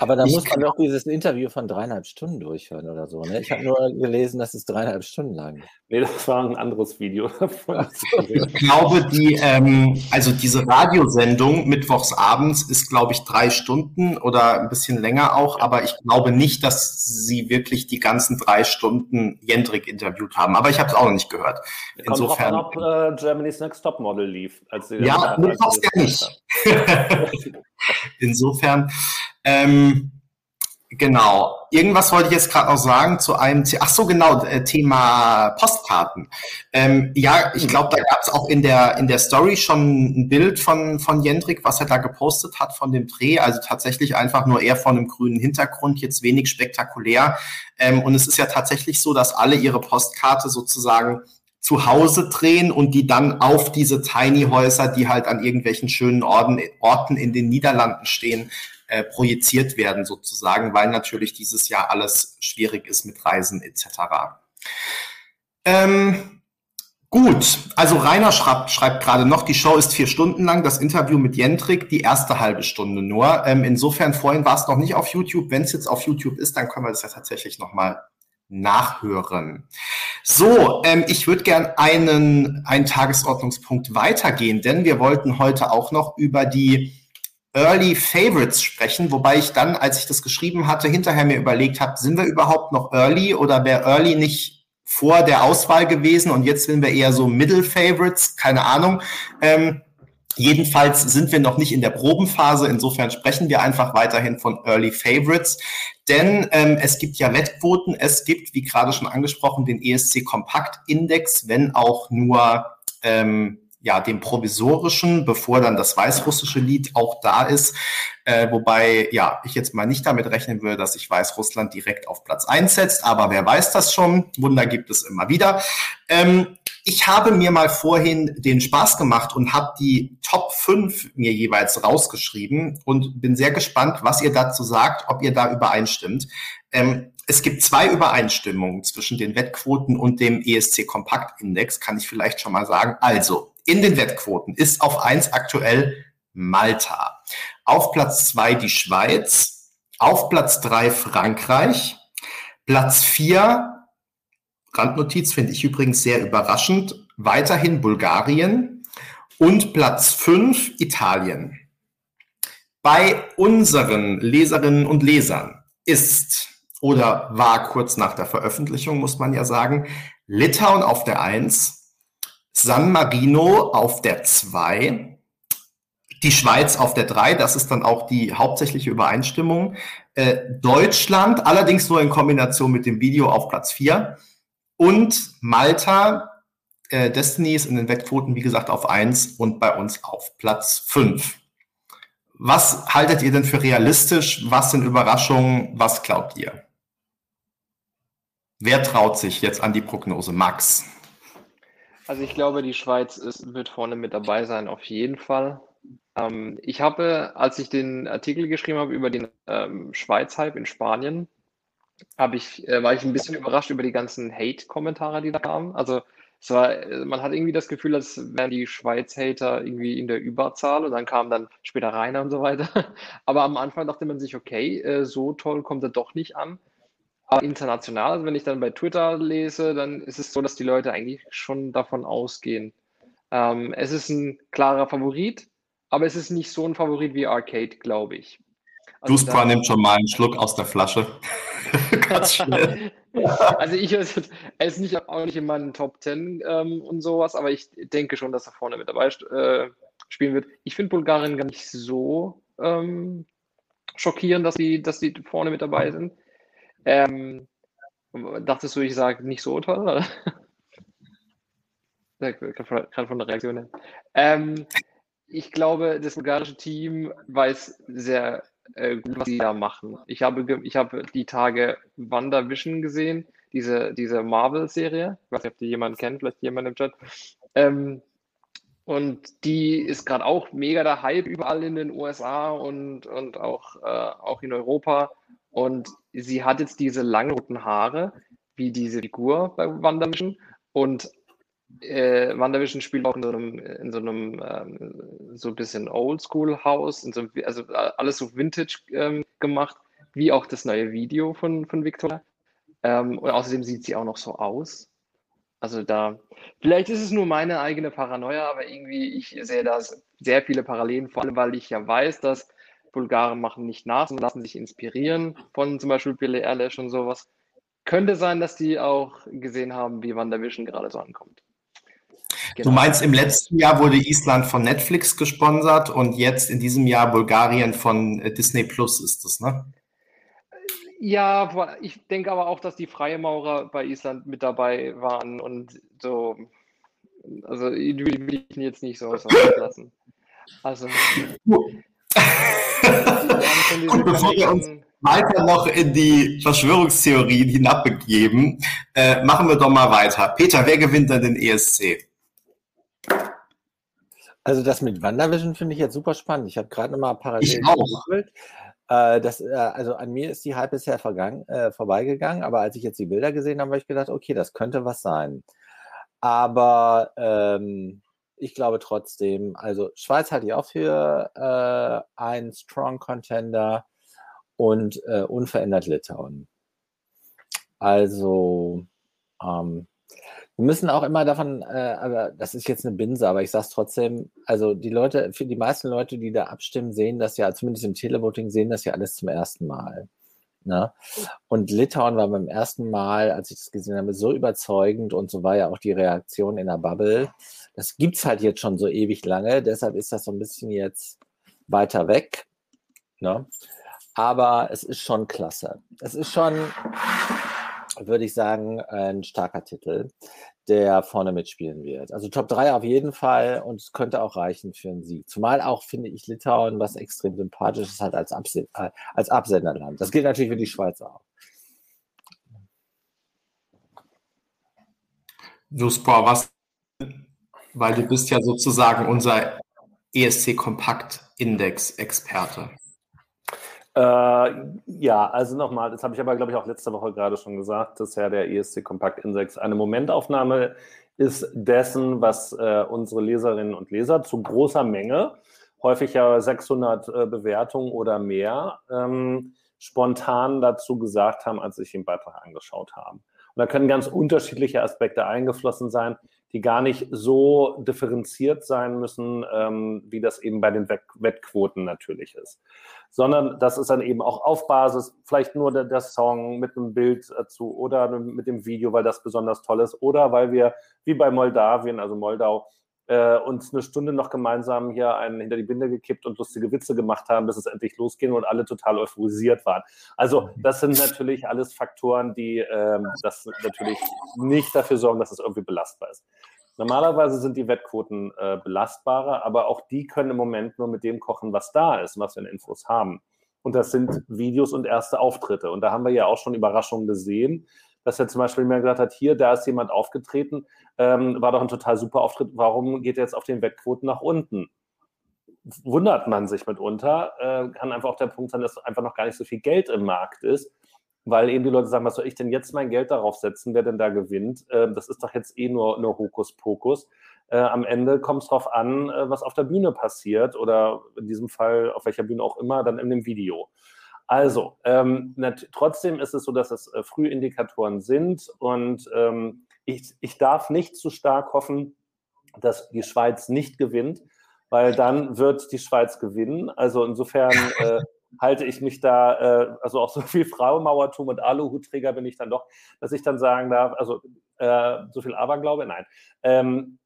Aber da ich muss man doch dieses Interview von dreieinhalb Stunden durchhören oder so. Ne? Ich habe nur gelesen, dass es dreieinhalb Stunden lang Nee, das war ein anderes Video. ich glaube, die, ähm, also diese Radiosendung mittwochs abends ist, glaube ich, drei Stunden oder ein bisschen länger auch, aber ich glaube nicht, dass sie wirklich die ganzen drei Stunden Jendrik interviewt haben. Aber ich habe es auch noch nicht gehört. Insofern. Kommt drauf an, ob äh, Germany's Next Top Model lief. Als ja, mittwochs ja nicht. Insofern, ähm, genau. Irgendwas wollte ich jetzt gerade noch sagen zu einem, ach so genau, äh, Thema Postkarten. Ähm, ja, ich glaube, da gab es auch in der in der Story schon ein Bild von von Jendrik, was er da gepostet hat von dem Dreh. Also tatsächlich einfach nur eher von einem grünen Hintergrund, jetzt wenig spektakulär. Ähm, und es ist ja tatsächlich so, dass alle ihre Postkarte sozusagen zu Hause drehen und die dann auf diese Tiny Häuser, die halt an irgendwelchen schönen Orten, Orten in den Niederlanden stehen, äh, projiziert werden sozusagen, weil natürlich dieses Jahr alles schwierig ist mit Reisen etc. Ähm, gut, also Rainer schreibt, schreibt gerade noch, die Show ist vier Stunden lang, das Interview mit Jentrik die erste halbe Stunde nur. Ähm, insofern vorhin war es noch nicht auf YouTube. Wenn es jetzt auf YouTube ist, dann können wir das ja tatsächlich nochmal nachhören. So, ähm, ich würde gern einen, einen Tagesordnungspunkt weitergehen, denn wir wollten heute auch noch über die Early Favorites sprechen, wobei ich dann, als ich das geschrieben hatte, hinterher mir überlegt habe, sind wir überhaupt noch Early oder wäre Early nicht vor der Auswahl gewesen und jetzt sind wir eher so Middle Favorites, keine Ahnung. Ähm, Jedenfalls sind wir noch nicht in der Probenphase. Insofern sprechen wir einfach weiterhin von Early Favorites. Denn ähm, es gibt ja Wettquoten. Es gibt, wie gerade schon angesprochen, den ESC Kompakt Index, wenn auch nur ähm, ja, dem provisorischen, bevor dann das weißrussische Lied auch da ist. Äh, wobei, ja, ich jetzt mal nicht damit rechnen würde, dass sich Weißrussland direkt auf Platz einsetzt. Aber wer weiß das schon? Wunder gibt es immer wieder. Ähm, ich habe mir mal vorhin den Spaß gemacht und habe die Top 5 mir jeweils rausgeschrieben und bin sehr gespannt, was ihr dazu sagt, ob ihr da übereinstimmt. Ähm, es gibt zwei Übereinstimmungen zwischen den Wettquoten und dem ESC Kompakt Index, kann ich vielleicht schon mal sagen. Also, in den Wettquoten ist auf eins aktuell Malta, auf Platz zwei die Schweiz, auf Platz drei Frankreich, Platz vier Randnotiz finde ich übrigens sehr überraschend. Weiterhin Bulgarien und Platz 5 Italien. Bei unseren Leserinnen und Lesern ist oder war kurz nach der Veröffentlichung, muss man ja sagen, Litauen auf der 1, San Marino auf der 2, die Schweiz auf der 3, das ist dann auch die hauptsächliche Übereinstimmung, äh, Deutschland, allerdings nur in Kombination mit dem Video auf Platz 4 und Malta, äh, Destiny ist in den Wettquoten, wie gesagt, auf 1 und bei uns auf Platz 5. Was haltet ihr denn für realistisch? Was sind Überraschungen? Was glaubt ihr? Wer traut sich jetzt an die Prognose? Max. Also ich glaube, die Schweiz ist, wird vorne mit dabei sein, auf jeden Fall. Ähm, ich habe, als ich den Artikel geschrieben habe über den ähm, Schweiz-Hype in Spanien, habe ich, äh, war ich ein bisschen überrascht über die ganzen Hate-Kommentare, die da kamen. Also es war, äh, man hat irgendwie das Gefühl, als wären die Schweiz-Hater irgendwie in der Überzahl und dann kam dann später Rainer und so weiter. Aber am Anfang dachte man sich, okay, äh, so toll kommt er doch nicht an. Aber international, also wenn ich dann bei Twitter lese, dann ist es so, dass die Leute eigentlich schon davon ausgehen. Ähm, es ist ein klarer Favorit, aber es ist nicht so ein Favorit wie Arcade, glaube ich. Also Duspra nimmt schon mal einen Schluck aus der Flasche. Ganz schnell. also ich, er ist nicht, auch nicht in meinen Top Ten ähm, und sowas, aber ich denke schon, dass er vorne mit dabei äh, spielen wird. Ich finde Bulgarien gar nicht so ähm, schockierend, dass die, dass die vorne mit dabei sind. Ähm, dachtest du, ich sage nicht so toll? Gerade von der Reaktion her. Ähm, ich glaube, das bulgarische Team weiß sehr äh, gut, was sie da machen. Ich habe, ich habe die Tage WandaVision gesehen, diese, diese Marvel-Serie. Ich weiß nicht, ob die jemand kennt, vielleicht jemand im Chat. Ähm, und die ist gerade auch mega der Hype überall in den USA und, und auch, äh, auch in Europa. Und sie hat jetzt diese langen roten Haare, wie diese Figur bei WandaVision. Und äh, WandaVision spielt auch in so einem, in so einem ähm, so ein bisschen Oldschool-Haus, so, also alles so Vintage ähm, gemacht, wie auch das neue Video von, von Victoria. Ähm, und außerdem sieht sie auch noch so aus. Also da, vielleicht ist es nur meine eigene Paranoia, aber irgendwie, ich sehe da sehr viele Parallelen, vor allem, weil ich ja weiß, dass Bulgaren machen nicht nach und lassen sich inspirieren von zum Beispiel Billy Eilish und sowas. Könnte sein, dass die auch gesehen haben, wie WandaVision gerade so ankommt. Genau. Du meinst, im letzten Jahr wurde Island von Netflix gesponsert und jetzt in diesem Jahr Bulgarien von äh, Disney Plus ist das, ne? Ja, ich denke aber auch, dass die Freimaurer bei Island mit dabei waren und so. Also, die will ich jetzt nicht so auslassen. Also. Gut, bevor wir uns weiter noch in die Verschwörungstheorien hinabbegeben, äh, machen wir doch mal weiter. Peter, wer gewinnt denn den ESC? Also das mit WandaVision finde ich jetzt super spannend. Ich habe gerade nochmal parallel gegoogelt. Äh, das, äh, also an mir ist die Hype bisher vergangen, äh, vorbeigegangen, aber als ich jetzt die Bilder gesehen habe, habe ich gedacht, okay, das könnte was sein. Aber ähm, ich glaube trotzdem, also Schweiz halte ich auch für äh, einen Strong Contender und unverändert Litauen. Also, ähm, wir müssen auch immer davon, äh, aber das ist jetzt eine Binse, aber ich sage es trotzdem, also die Leute, für die meisten Leute, die da abstimmen, sehen das ja, zumindest im Televoting, sehen das ja alles zum ersten Mal. Ne? Und Litauen war beim ersten Mal, als ich das gesehen habe, so überzeugend und so war ja auch die Reaktion in der Bubble. Das gibt es halt jetzt schon so ewig lange, deshalb ist das so ein bisschen jetzt weiter weg. Ne? Aber es ist schon klasse. Es ist schon, würde ich sagen, ein starker Titel, der vorne mitspielen wird. Also Top 3 auf jeden Fall und es könnte auch reichen für einen Sieg. Zumal auch, finde ich, Litauen, was extrem sympathisch ist, halt als, Abs äh, als Absenderland. Das gilt natürlich für die Schweiz auch. Juspor, was, weil du bist ja sozusagen unser ESC-Kompakt-Index-Experte. Äh, ja, also nochmal, das habe ich aber, glaube ich, auch letzte Woche gerade schon gesagt, dass ja der ESC Kompakt Index eine Momentaufnahme ist dessen, was äh, unsere Leserinnen und Leser zu großer Menge, häufig ja 600 äh, Bewertungen oder mehr, ähm, spontan dazu gesagt haben, als sie sich den Beitrag angeschaut haben. Und da können ganz unterschiedliche Aspekte eingeflossen sein, die gar nicht so differenziert sein müssen, ähm, wie das eben bei den Wettquoten natürlich ist. Sondern das ist dann eben auch auf Basis vielleicht nur der, der Song mit einem Bild dazu oder mit dem Video, weil das besonders toll ist oder weil wir wie bei Moldawien, also Moldau, äh, uns eine Stunde noch gemeinsam hier einen hinter die Binde gekippt und lustige Witze gemacht haben, bis es endlich losging und alle total euphorisiert waren. Also das sind natürlich alles Faktoren, die äh, das natürlich nicht dafür sorgen, dass es irgendwie belastbar ist. Normalerweise sind die Wettquoten äh, belastbarer, aber auch die können im Moment nur mit dem kochen, was da ist, was wir in Infos haben. Und das sind Videos und erste Auftritte. Und da haben wir ja auch schon Überraschungen gesehen, dass er zum Beispiel mir gesagt hat, hier, da ist jemand aufgetreten, ähm, war doch ein total super Auftritt, warum geht er jetzt auf den Wettquoten nach unten? Wundert man sich mitunter, äh, kann einfach auch der Punkt sein, dass einfach noch gar nicht so viel Geld im Markt ist weil eben die Leute sagen, was soll ich denn jetzt mein Geld darauf setzen, wer denn da gewinnt? Äh, das ist doch jetzt eh nur, nur Hokuspokus. Äh, am Ende kommt es darauf an, äh, was auf der Bühne passiert oder in diesem Fall auf welcher Bühne auch immer, dann in dem Video. Also, ähm, trotzdem ist es so, dass es äh, Frühindikatoren sind und ähm, ich, ich darf nicht zu stark hoffen, dass die Schweiz nicht gewinnt, weil dann wird die Schweiz gewinnen. Also insofern äh, halte ich mich da, äh, also auch so viel Fraumauertum und Aluhutträger bin ich dann doch, dass ich dann sagen darf, also äh, so viel Aberglaube, nein. Ähm,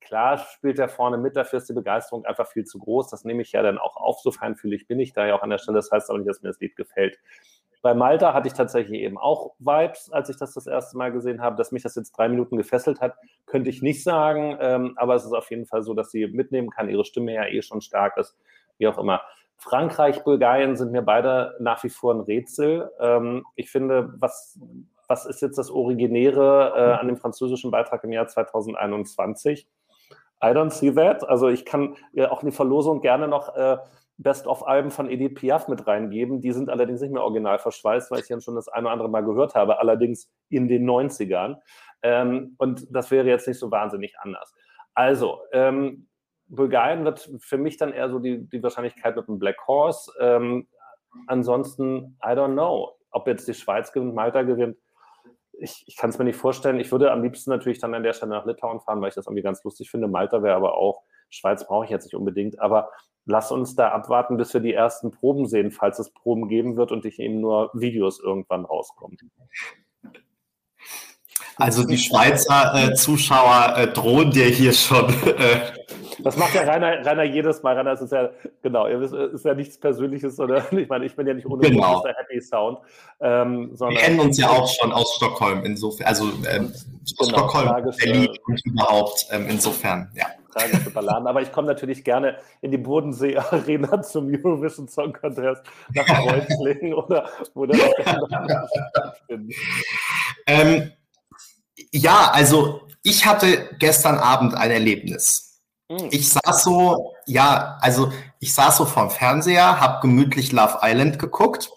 klar spielt er vorne mit, dafür ist die Begeisterung einfach viel zu groß. Das nehme ich ja dann auch auf, so feinfühlig bin ich da ja auch an der Stelle. Das heißt aber nicht, dass mir das Lied gefällt. Bei Malta hatte ich tatsächlich eben auch Vibes, als ich das das erste Mal gesehen habe. Dass mich das jetzt drei Minuten gefesselt hat, könnte ich nicht sagen. Ähm, aber es ist auf jeden Fall so, dass sie mitnehmen kann, ihre Stimme ja eh schon stark ist, wie auch immer. Frankreich, Bulgarien sind mir beide nach wie vor ein Rätsel. Ähm, ich finde, was, was ist jetzt das Originäre äh, an dem französischen Beitrag im Jahr 2021? I don't see that. Also ich kann ja auch in die Verlosung gerne noch äh, Best-of-Alben von Edith Piaf mit reingeben. Die sind allerdings nicht mehr original verschweißt, weil ich ja schon das eine oder andere Mal gehört habe, allerdings in den 90ern. Ähm, und das wäre jetzt nicht so wahnsinnig anders. Also, ähm, Bulgarien wird für mich dann eher so die, die Wahrscheinlichkeit mit einem Black Horse. Ähm, ansonsten, I don't know, ob jetzt die Schweiz gewinnt, Malta gewinnt. Ich, ich kann es mir nicht vorstellen. Ich würde am liebsten natürlich dann an der Stelle nach Litauen fahren, weil ich das irgendwie ganz lustig finde. Malta wäre aber auch, Schweiz brauche ich jetzt nicht unbedingt. Aber lass uns da abwarten, bis wir die ersten Proben sehen, falls es Proben geben wird und nicht eben nur Videos irgendwann rauskommen. Also die Schweizer äh, Zuschauer äh, drohen dir hier schon äh, das macht ja Rainer, Rainer jedes Mal. Rainer, es ist ja, genau, es ist ja nichts Persönliches, oder ich meine, ich bin ja nicht ohne genau. Grund Happy Sound. Ähm, Wir kennen uns ja auch schon aus Stockholm, insofern, also ähm, genau, Stockholm, Berlin und überhaupt, ähm, insofern, ja. Tragische Balladen. Aber ich komme natürlich gerne in die Bodensee-Arena zum Eurovision Song Contest nach Kreuzlingen oder wo das stattfindet. Ähm, ja, also ich hatte gestern Abend ein Erlebnis. Hm. Ich saß so, ja, also ich saß so vorm Fernseher, habe gemütlich Love Island geguckt.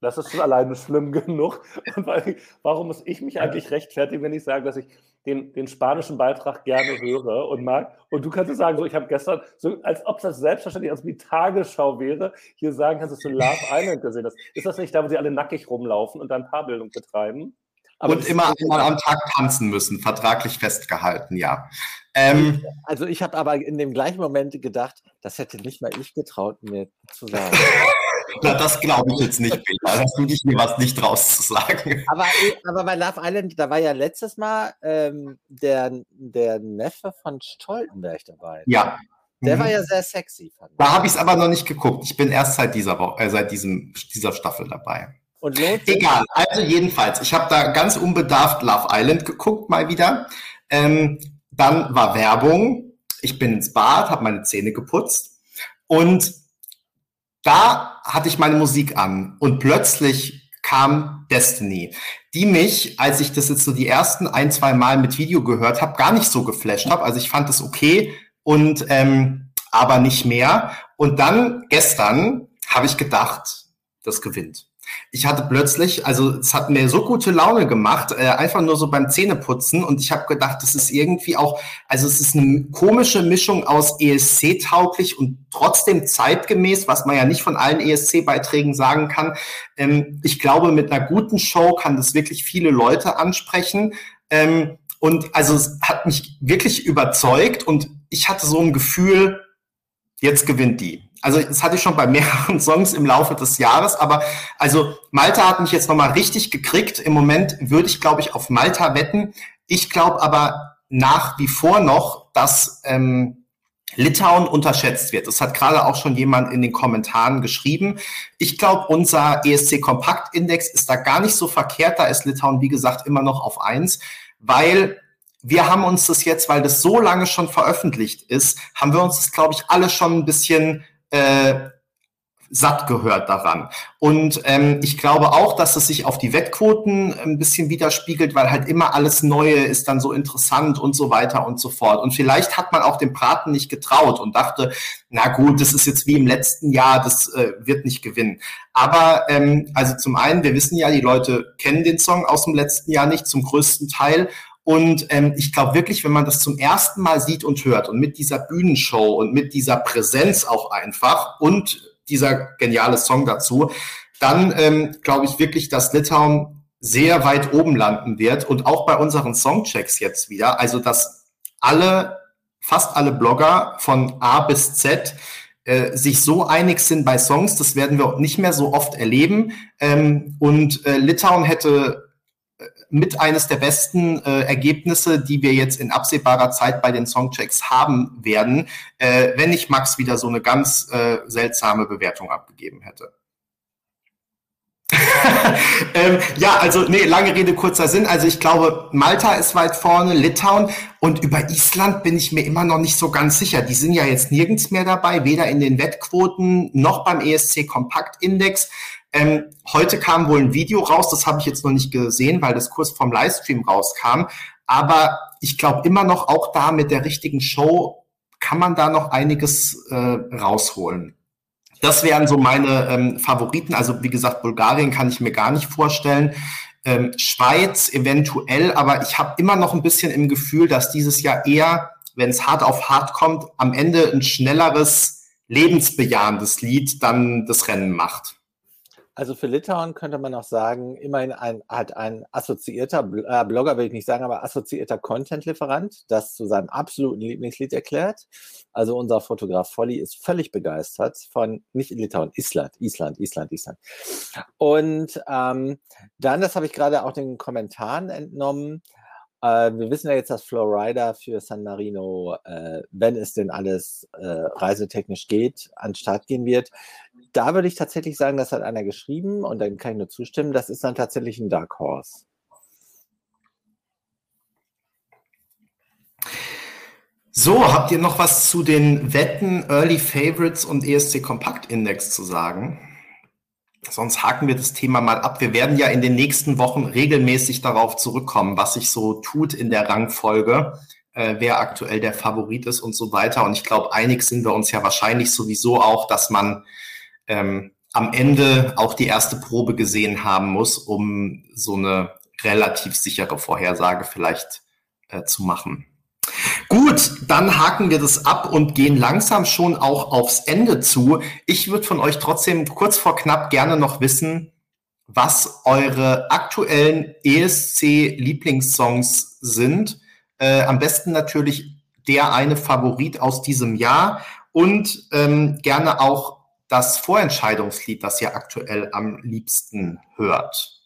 Das ist schon alleine schlimm genug. Weil, warum muss ich mich eigentlich rechtfertigen, wenn ich sage, dass ich den, den spanischen Beitrag gerne höre und mag? Und du kannst sagen, so, ich habe gestern, so, als ob das selbstverständlich als wie Tagesschau wäre, hier sagen kannst, dass du Love Island gesehen hast. Ist das nicht da, wo sie alle nackig rumlaufen und dann Paarbildung betreiben? Aber und immer einmal am Tag tanzen müssen, vertraglich festgehalten, ja. Ähm, also ich habe aber in dem gleichen Moment gedacht, das hätte nicht mal ich getraut, mir zu sagen. Na, das glaube ich jetzt nicht, Peter. Hast du dich mir was nicht raus zu sagen. Aber, aber bei Love Island, da war ja letztes Mal ähm, der, der Neffe von Stoltenberg dabei. Ja. Der mhm. war ja sehr sexy. Da habe ich es aber noch nicht geguckt. Ich bin erst seit dieser Woche, äh, seit diesem, dieser Staffel dabei. Und Egal, also jedenfalls, ich habe da ganz unbedarft Love Island geguckt mal wieder. Ähm, dann war Werbung. Ich bin ins Bad, habe meine Zähne geputzt und da hatte ich meine Musik an und plötzlich kam Destiny, die mich, als ich das jetzt so die ersten ein, zwei Mal mit Video gehört habe, gar nicht so geflasht habe. Also ich fand das okay und ähm, aber nicht mehr. Und dann gestern habe ich gedacht, das gewinnt ich hatte plötzlich, also es hat mir so gute Laune gemacht, äh, einfach nur so beim Zähneputzen und ich habe gedacht, das ist irgendwie auch, also es ist eine komische Mischung aus ESC-tauglich und trotzdem zeitgemäß, was man ja nicht von allen ESC-Beiträgen sagen kann. Ähm, ich glaube, mit einer guten Show kann das wirklich viele Leute ansprechen. Ähm, und also es hat mich wirklich überzeugt und ich hatte so ein Gefühl, jetzt gewinnt die. Also das hatte ich schon bei mehreren Songs im Laufe des Jahres, aber also Malta hat mich jetzt nochmal richtig gekriegt. Im Moment würde ich, glaube ich, auf Malta wetten. Ich glaube aber nach wie vor noch, dass ähm, Litauen unterschätzt wird. Das hat gerade auch schon jemand in den Kommentaren geschrieben. Ich glaube, unser ESC Kompaktindex ist da gar nicht so verkehrt. Da ist Litauen, wie gesagt, immer noch auf eins, weil wir haben uns das jetzt, weil das so lange schon veröffentlicht ist, haben wir uns das, glaube ich, alle schon ein bisschen äh, satt gehört daran. Und ähm, ich glaube auch, dass es sich auf die Wettquoten ein bisschen widerspiegelt, weil halt immer alles Neue ist dann so interessant und so weiter und so fort. Und vielleicht hat man auch dem Praten nicht getraut und dachte, na gut, das ist jetzt wie im letzten Jahr, das äh, wird nicht gewinnen. Aber ähm, also zum einen, wir wissen ja, die Leute kennen den Song aus dem letzten Jahr nicht zum größten Teil. Und ähm, ich glaube wirklich, wenn man das zum ersten Mal sieht und hört und mit dieser Bühnenshow und mit dieser Präsenz auch einfach und dieser geniale Song dazu, dann ähm, glaube ich wirklich, dass Litauen sehr weit oben landen wird und auch bei unseren Songchecks jetzt wieder. Also, dass alle, fast alle Blogger von A bis Z äh, sich so einig sind bei Songs, das werden wir nicht mehr so oft erleben. Ähm, und äh, Litauen hätte mit eines der besten äh, Ergebnisse, die wir jetzt in absehbarer Zeit bei den Songchecks haben werden, äh, wenn nicht Max wieder so eine ganz äh, seltsame Bewertung abgegeben hätte. ähm, ja, also nee, lange Rede, kurzer Sinn. Also ich glaube, Malta ist weit vorne, Litauen und über Island bin ich mir immer noch nicht so ganz sicher. Die sind ja jetzt nirgends mehr dabei, weder in den Wettquoten noch beim ESC Kompaktindex. Ähm, heute kam wohl ein Video raus, das habe ich jetzt noch nicht gesehen, weil das kurz vom Livestream rauskam. Aber ich glaube immer noch, auch da mit der richtigen Show kann man da noch einiges äh, rausholen. Das wären so meine ähm, Favoriten. Also wie gesagt, Bulgarien kann ich mir gar nicht vorstellen. Ähm, Schweiz eventuell, aber ich habe immer noch ein bisschen im Gefühl, dass dieses Jahr eher, wenn es hart auf hart kommt, am Ende ein schnelleres, lebensbejahendes Lied dann das Rennen macht. Also für Litauen könnte man auch sagen, immerhin ein, hat ein assoziierter äh, Blogger, will ich nicht sagen, aber assoziierter Content-Lieferant, das zu seinem absoluten Lieblingslied erklärt. Also unser Fotograf Folly ist völlig begeistert von, nicht Litauen, Island, Island, Island, Island. Und ähm, dann, das habe ich gerade auch den Kommentaren entnommen, wir wissen ja jetzt, dass Florida für San Marino, äh, wenn es denn alles äh, reisetechnisch geht, an den Start gehen wird. Da würde ich tatsächlich sagen, das hat einer geschrieben und dann kann ich nur zustimmen, das ist dann tatsächlich ein Dark Horse. So, habt ihr noch was zu den Wetten, Early Favorites und ESC Kompakt Index zu sagen? Sonst haken wir das Thema mal ab. Wir werden ja in den nächsten Wochen regelmäßig darauf zurückkommen, was sich so tut in der Rangfolge, äh, wer aktuell der Favorit ist und so weiter. Und ich glaube, einig sind wir uns ja wahrscheinlich sowieso auch, dass man ähm, am Ende auch die erste Probe gesehen haben muss, um so eine relativ sichere Vorhersage vielleicht äh, zu machen. Gut, dann haken wir das ab und gehen langsam schon auch aufs Ende zu. Ich würde von euch trotzdem kurz vor knapp gerne noch wissen, was eure aktuellen ESC-Lieblingssongs sind. Äh, am besten natürlich der eine Favorit aus diesem Jahr und ähm, gerne auch das Vorentscheidungslied, das ihr aktuell am liebsten hört.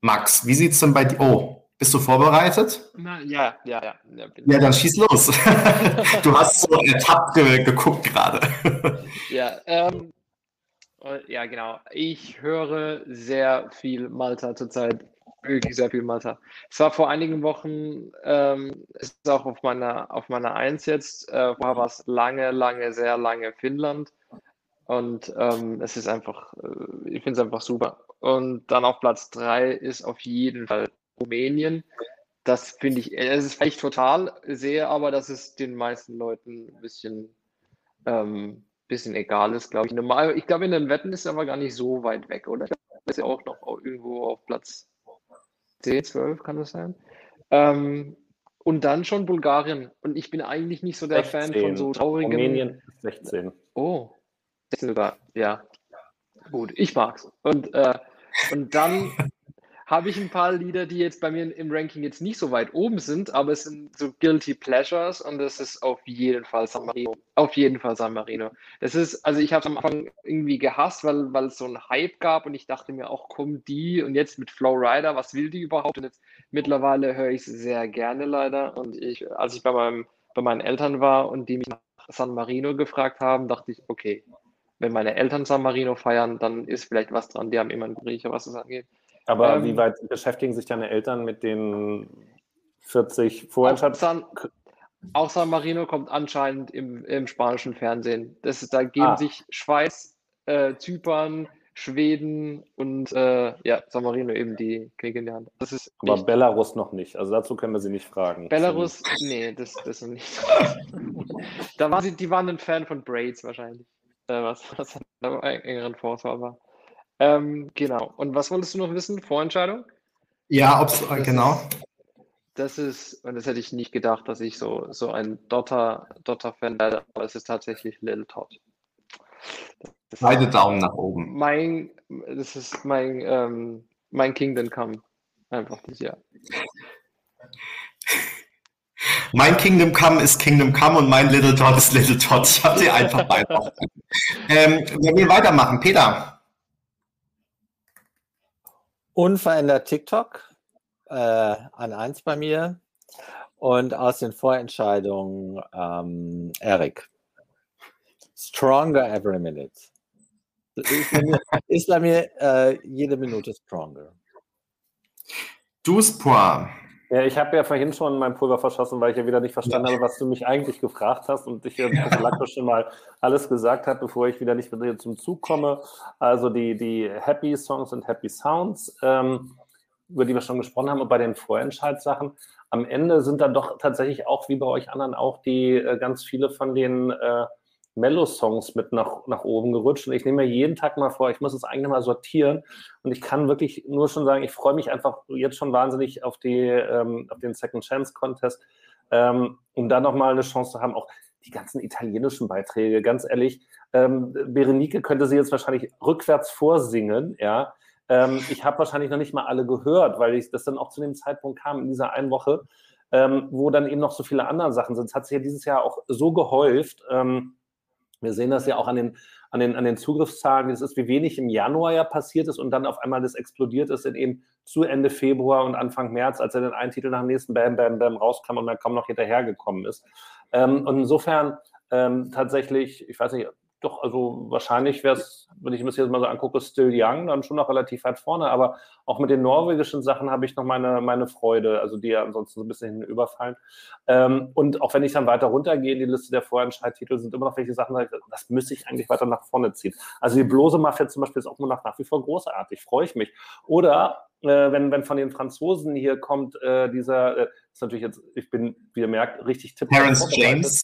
Max, wie sieht es denn bei dir? Oh, bist du vorbereitet? Na, ja, ja, ja. Ja, ja dann schieß los. du hast so ertappt ge geguckt gerade. ja, ähm, ja, genau. Ich höre sehr viel Malta zurzeit. Wirklich sehr viel Malta. Es war vor einigen Wochen, ähm, es ist auch auf meiner, auf meiner Eins jetzt, äh, war was lange, lange, sehr lange Finnland. Und ähm, es ist einfach, äh, ich finde es einfach super. Und dann auf Platz 3 ist auf jeden Fall Rumänien. Das finde ich, es ist vielleicht total, sehe aber, dass es den meisten Leuten ein bisschen, ähm, bisschen egal ist, glaube ich. Normal, ich glaube, in den Wetten ist es aber gar nicht so weit weg, oder? Ist ja auch noch irgendwo auf Platz 10, 12, kann das sein? Ähm, und dann schon Bulgarien. Und ich bin eigentlich nicht so der 16. Fan von so traurigen. Rumänien 16. Oh, sogar, ja. Gut, ich mag's. Und, äh, und dann habe ich ein paar Lieder, die jetzt bei mir im Ranking jetzt nicht so weit oben sind, aber es sind so Guilty Pleasures und das ist auf jeden Fall San Marino. Auf jeden Fall San Marino. Das ist, also ich habe es am Anfang irgendwie gehasst, weil, weil es so einen Hype gab und ich dachte mir auch, komm die und jetzt mit Flow Rider, was will die überhaupt? Und jetzt mittlerweile höre ich es sehr gerne leider und ich, als ich bei, meinem, bei meinen Eltern war und die mich nach San Marino gefragt haben, dachte ich, okay, wenn meine Eltern San Marino feiern, dann ist vielleicht was dran. Die haben immer einen Riecher, was es angeht. Aber ähm, wie weit beschäftigen sich deine Eltern mit den 40 Vorentscheidungen? Auch San Marino kommt anscheinend im, im spanischen Fernsehen. Das ist, da geben ah. sich Schweiz, äh, Zypern, Schweden und äh, ja, San Marino eben die in die Hand. Das ist Aber echt. Belarus noch nicht. Also dazu können wir sie nicht fragen. Belarus, nee, das, das ist nicht. da waren sie, die waren ein Fan von Braids wahrscheinlich. Äh, was, was einen engeren Vorteil war. Ähm, genau. Und was wolltest du noch wissen? Vorentscheidung? Ja, ob's, das genau. Ist, das ist, und das hätte ich nicht gedacht, dass ich so, so ein Dotter, Dotter-Fan werde, aber es ist tatsächlich Little Todd. Beide Daumen nach oben. Mein, das ist mein, ähm, mein Kingdom Come. Einfach dieses Jahr. Mein Kingdom Come ist Kingdom Come und mein Little Todd ist Little Todd. Ich habe sie einfach beide. ähm, wenn wir weitermachen, Peter. Unverändert TikTok äh, an eins bei mir und aus den Vorentscheidungen ähm, Eric. Stronger every minute. Ist bei mir, ist bei mir äh, jede Minute stronger. Douze Points. Ja, ich habe ja vorhin schon mein Pulver verschossen, weil ich ja wieder nicht verstanden habe, was du mich eigentlich gefragt hast und ich ja schon mal alles gesagt habe, bevor ich wieder nicht wieder zum Zug komme. Also die, die Happy Songs und Happy Sounds, ähm, über die wir schon gesprochen haben, und bei den Vorentscheidssachen. Am Ende sind dann doch tatsächlich auch, wie bei euch anderen, auch die äh, ganz viele von den äh, Mellow-Songs mit nach, nach oben gerutscht. Und ich nehme mir jeden Tag mal vor, ich muss es eigentlich mal sortieren. Und ich kann wirklich nur schon sagen, ich freue mich einfach jetzt schon wahnsinnig auf, die, ähm, auf den Second Chance Contest, ähm, um da nochmal eine Chance zu haben. Auch die ganzen italienischen Beiträge, ganz ehrlich. Ähm, Berenike könnte sie jetzt wahrscheinlich rückwärts vorsingen, ja. Ähm, ich habe wahrscheinlich noch nicht mal alle gehört, weil ich das dann auch zu dem Zeitpunkt kam in dieser einen Woche, ähm, wo dann eben noch so viele andere Sachen sind. Es hat sich ja dieses Jahr auch so gehäuft. Ähm, wir sehen das ja auch an den, an den, an den Zugriffszahlen. Es ist, wie wenig im Januar ja passiert ist und dann auf einmal das explodiert ist in eben zu Ende Februar und Anfang März, als er den einen Titel nach dem nächsten Bam, Bam, Bam rauskam und man kaum noch hinterhergekommen ist. Ähm, und insofern ähm, tatsächlich, ich weiß nicht, doch, also wahrscheinlich wäre es, wenn ich mir das jetzt mal so angucke, Still Young, dann schon noch relativ weit vorne. Aber auch mit den norwegischen Sachen habe ich noch meine, meine Freude, also die ja ansonsten so ein bisschen überfallen. Ähm, und auch wenn ich dann weiter runtergehe in die Liste der Vorentscheidtitel, sind immer noch welche Sachen, das müsste ich eigentlich weiter nach vorne ziehen. Also die Blose Mafia zum Beispiel ist auch immer noch nach wie vor großartig, freue ich mich. Oder äh, wenn, wenn von den Franzosen hier kommt, äh, dieser, äh, ist natürlich jetzt, ich bin, wie ihr merkt, richtig tipp. Terence James.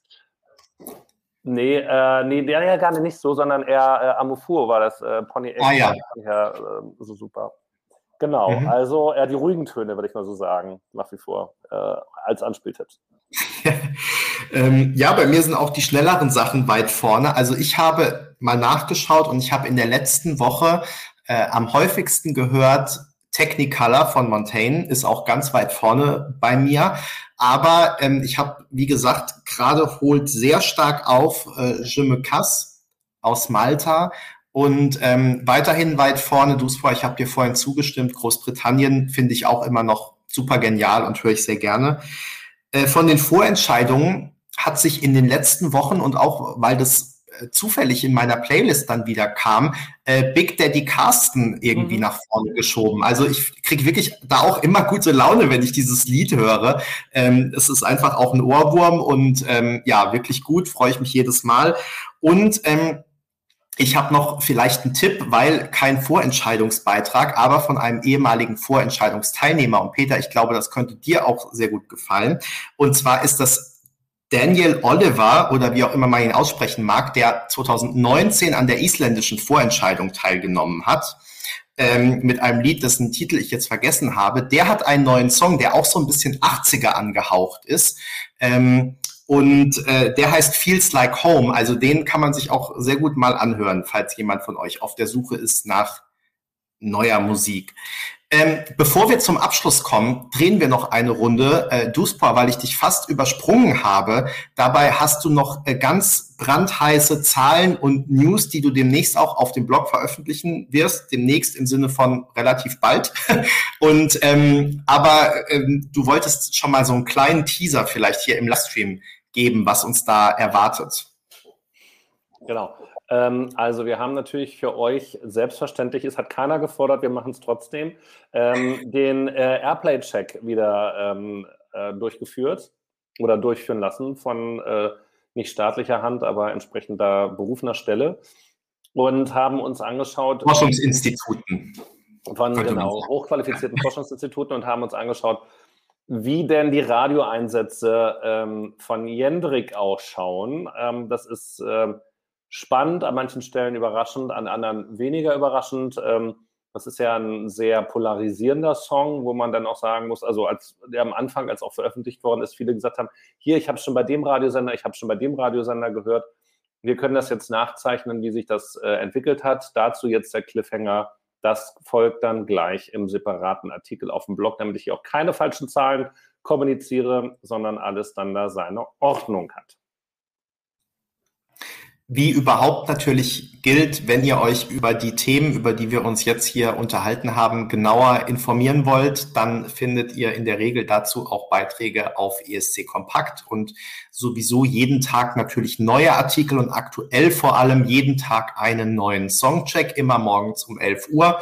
Nee, äh, nee, der ja gar nicht so, sondern eher äh, Amofour war das äh, Pony ah, ja. ja äh, so super. Genau, mhm. also eher die ruhigen Töne, würde ich mal so sagen, nach wie vor, äh, als Anspieltipps. ähm, ja, bei mir sind auch die schnelleren Sachen weit vorne. Also ich habe mal nachgeschaut und ich habe in der letzten Woche Äh, am häufigsten gehört Technicolor von Montaigne, ist auch ganz weit vorne bei mir. Aber ähm, ich habe, wie gesagt, gerade holt sehr stark auf äh, Je me casse aus Malta. Und ähm, weiterhin weit vorne, Duspa, ich habe dir vorhin zugestimmt, Großbritannien finde ich auch immer noch super genial und höre ich sehr gerne. Äh, von den Vorentscheidungen hat sich in den letzten Wochen und auch, weil das zufällig in meiner Playlist dann wieder kam, äh, Big Daddy Carsten irgendwie mhm. nach vorne geschoben. Also ich kriege wirklich da auch immer gute Laune, wenn ich dieses Lied höre. Ähm, es ist einfach auch ein Ohrwurm und ähm, ja, wirklich gut, freue ich mich jedes Mal. Und ähm, ich habe noch vielleicht einen Tipp, weil kein Vorentscheidungsbeitrag, aber von einem ehemaligen Vorentscheidungsteilnehmer. Und Peter, ich glaube, das könnte dir auch sehr gut gefallen. Und zwar ist das Daniel Oliver oder wie auch immer man ihn aussprechen mag, der 2019 an der isländischen Vorentscheidung teilgenommen hat. Ähm, mit einem Lied, dessen Titel ich jetzt vergessen habe. Der hat einen neuen Song, der auch so ein bisschen 80er angehaucht ist. Ähm, und äh, der heißt Feels Like Home. Also den kann man sich auch sehr gut mal anhören, falls jemand von euch auf der Suche ist nach neuer Musik. Ähm, bevor wir zum Abschluss kommen, drehen wir noch eine Runde. Äh, Duspa, weil ich dich fast übersprungen habe. Dabei hast du noch äh, ganz brandheiße Zahlen und News, die du demnächst auch auf dem Blog veröffentlichen wirst. Demnächst im Sinne von relativ bald. und ähm, aber ähm, du wolltest schon mal so einen kleinen Teaser vielleicht hier im Livestream geben, was uns da erwartet. Genau. Ähm, also wir haben natürlich für euch selbstverständlich, es hat keiner gefordert, wir machen es trotzdem, ähm, den äh, Airplay-Check wieder ähm, äh, durchgeführt oder durchführen lassen von äh, nicht staatlicher Hand, aber entsprechender berufener Stelle und haben uns angeschaut. Forschungsinstituten. Von genau, hochqualifizierten Forschungsinstituten und haben uns angeschaut, wie denn die Radioeinsätze ähm, von Jendrik ausschauen. Ähm, das ist äh, spannend, an manchen Stellen überraschend, an anderen weniger überraschend. Ähm, das ist ja ein sehr polarisierender Song, wo man dann auch sagen muss, also als der am Anfang, als auch veröffentlicht worden ist, viele gesagt haben, hier, ich habe schon bei dem Radiosender, ich habe schon bei dem Radiosender gehört. Wir können das jetzt nachzeichnen, wie sich das äh, entwickelt hat. Dazu jetzt der Cliffhanger das folgt dann gleich im separaten Artikel auf dem Blog, damit ich hier auch keine falschen Zahlen kommuniziere, sondern alles dann da seine Ordnung hat. Wie überhaupt natürlich gilt, wenn ihr euch über die Themen, über die wir uns jetzt hier unterhalten haben, genauer informieren wollt, dann findet ihr in der Regel dazu auch Beiträge auf ESC Kompakt und sowieso jeden Tag natürlich neue Artikel und aktuell vor allem jeden Tag einen neuen Songcheck, immer morgens um 11 Uhr.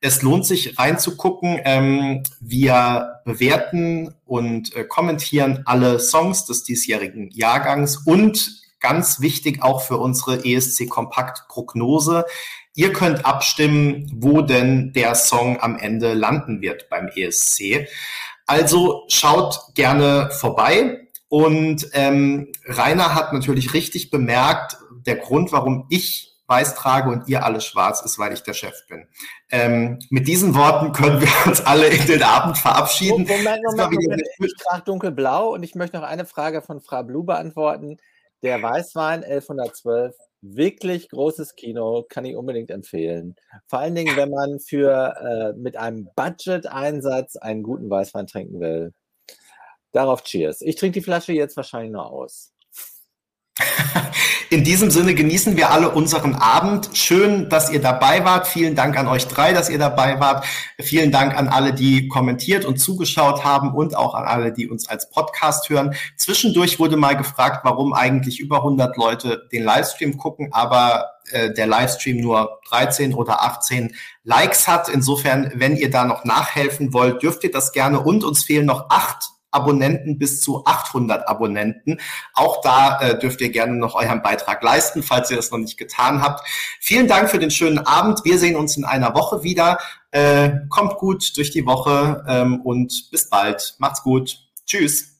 Es lohnt sich reinzugucken. Ähm, wir bewerten und äh, kommentieren alle Songs des diesjährigen Jahrgangs und ganz wichtig auch für unsere ESC Kompakt Prognose. Ihr könnt abstimmen, wo denn der Song am Ende landen wird beim ESC. Also schaut gerne vorbei. Und ähm, Rainer hat natürlich richtig bemerkt, der Grund, warum ich weiß trage und ihr alle schwarz ist, weil ich der Chef bin. Ähm, mit diesen Worten können wir uns alle in den Abend verabschieden. Moment, Moment, Moment. Ich trage dunkelblau und ich möchte noch eine Frage von Frau Blue beantworten. Der Weißwein 1112, wirklich großes Kino, kann ich unbedingt empfehlen. Vor allen Dingen, wenn man für äh, mit einem Budget-Einsatz einen guten Weißwein trinken will. Darauf Cheers. Ich trinke die Flasche jetzt wahrscheinlich noch aus. In diesem Sinne genießen wir alle unseren Abend. Schön, dass ihr dabei wart. Vielen Dank an euch drei, dass ihr dabei wart. Vielen Dank an alle, die kommentiert und zugeschaut haben und auch an alle, die uns als Podcast hören. Zwischendurch wurde mal gefragt, warum eigentlich über 100 Leute den Livestream gucken, aber äh, der Livestream nur 13 oder 18 Likes hat. Insofern, wenn ihr da noch nachhelfen wollt, dürft ihr das gerne. Und uns fehlen noch acht Abonnenten bis zu 800 Abonnenten. Auch da äh, dürft ihr gerne noch euren Beitrag leisten, falls ihr das noch nicht getan habt. Vielen Dank für den schönen Abend. Wir sehen uns in einer Woche wieder. Äh, kommt gut durch die Woche ähm, und bis bald. Macht's gut. Tschüss.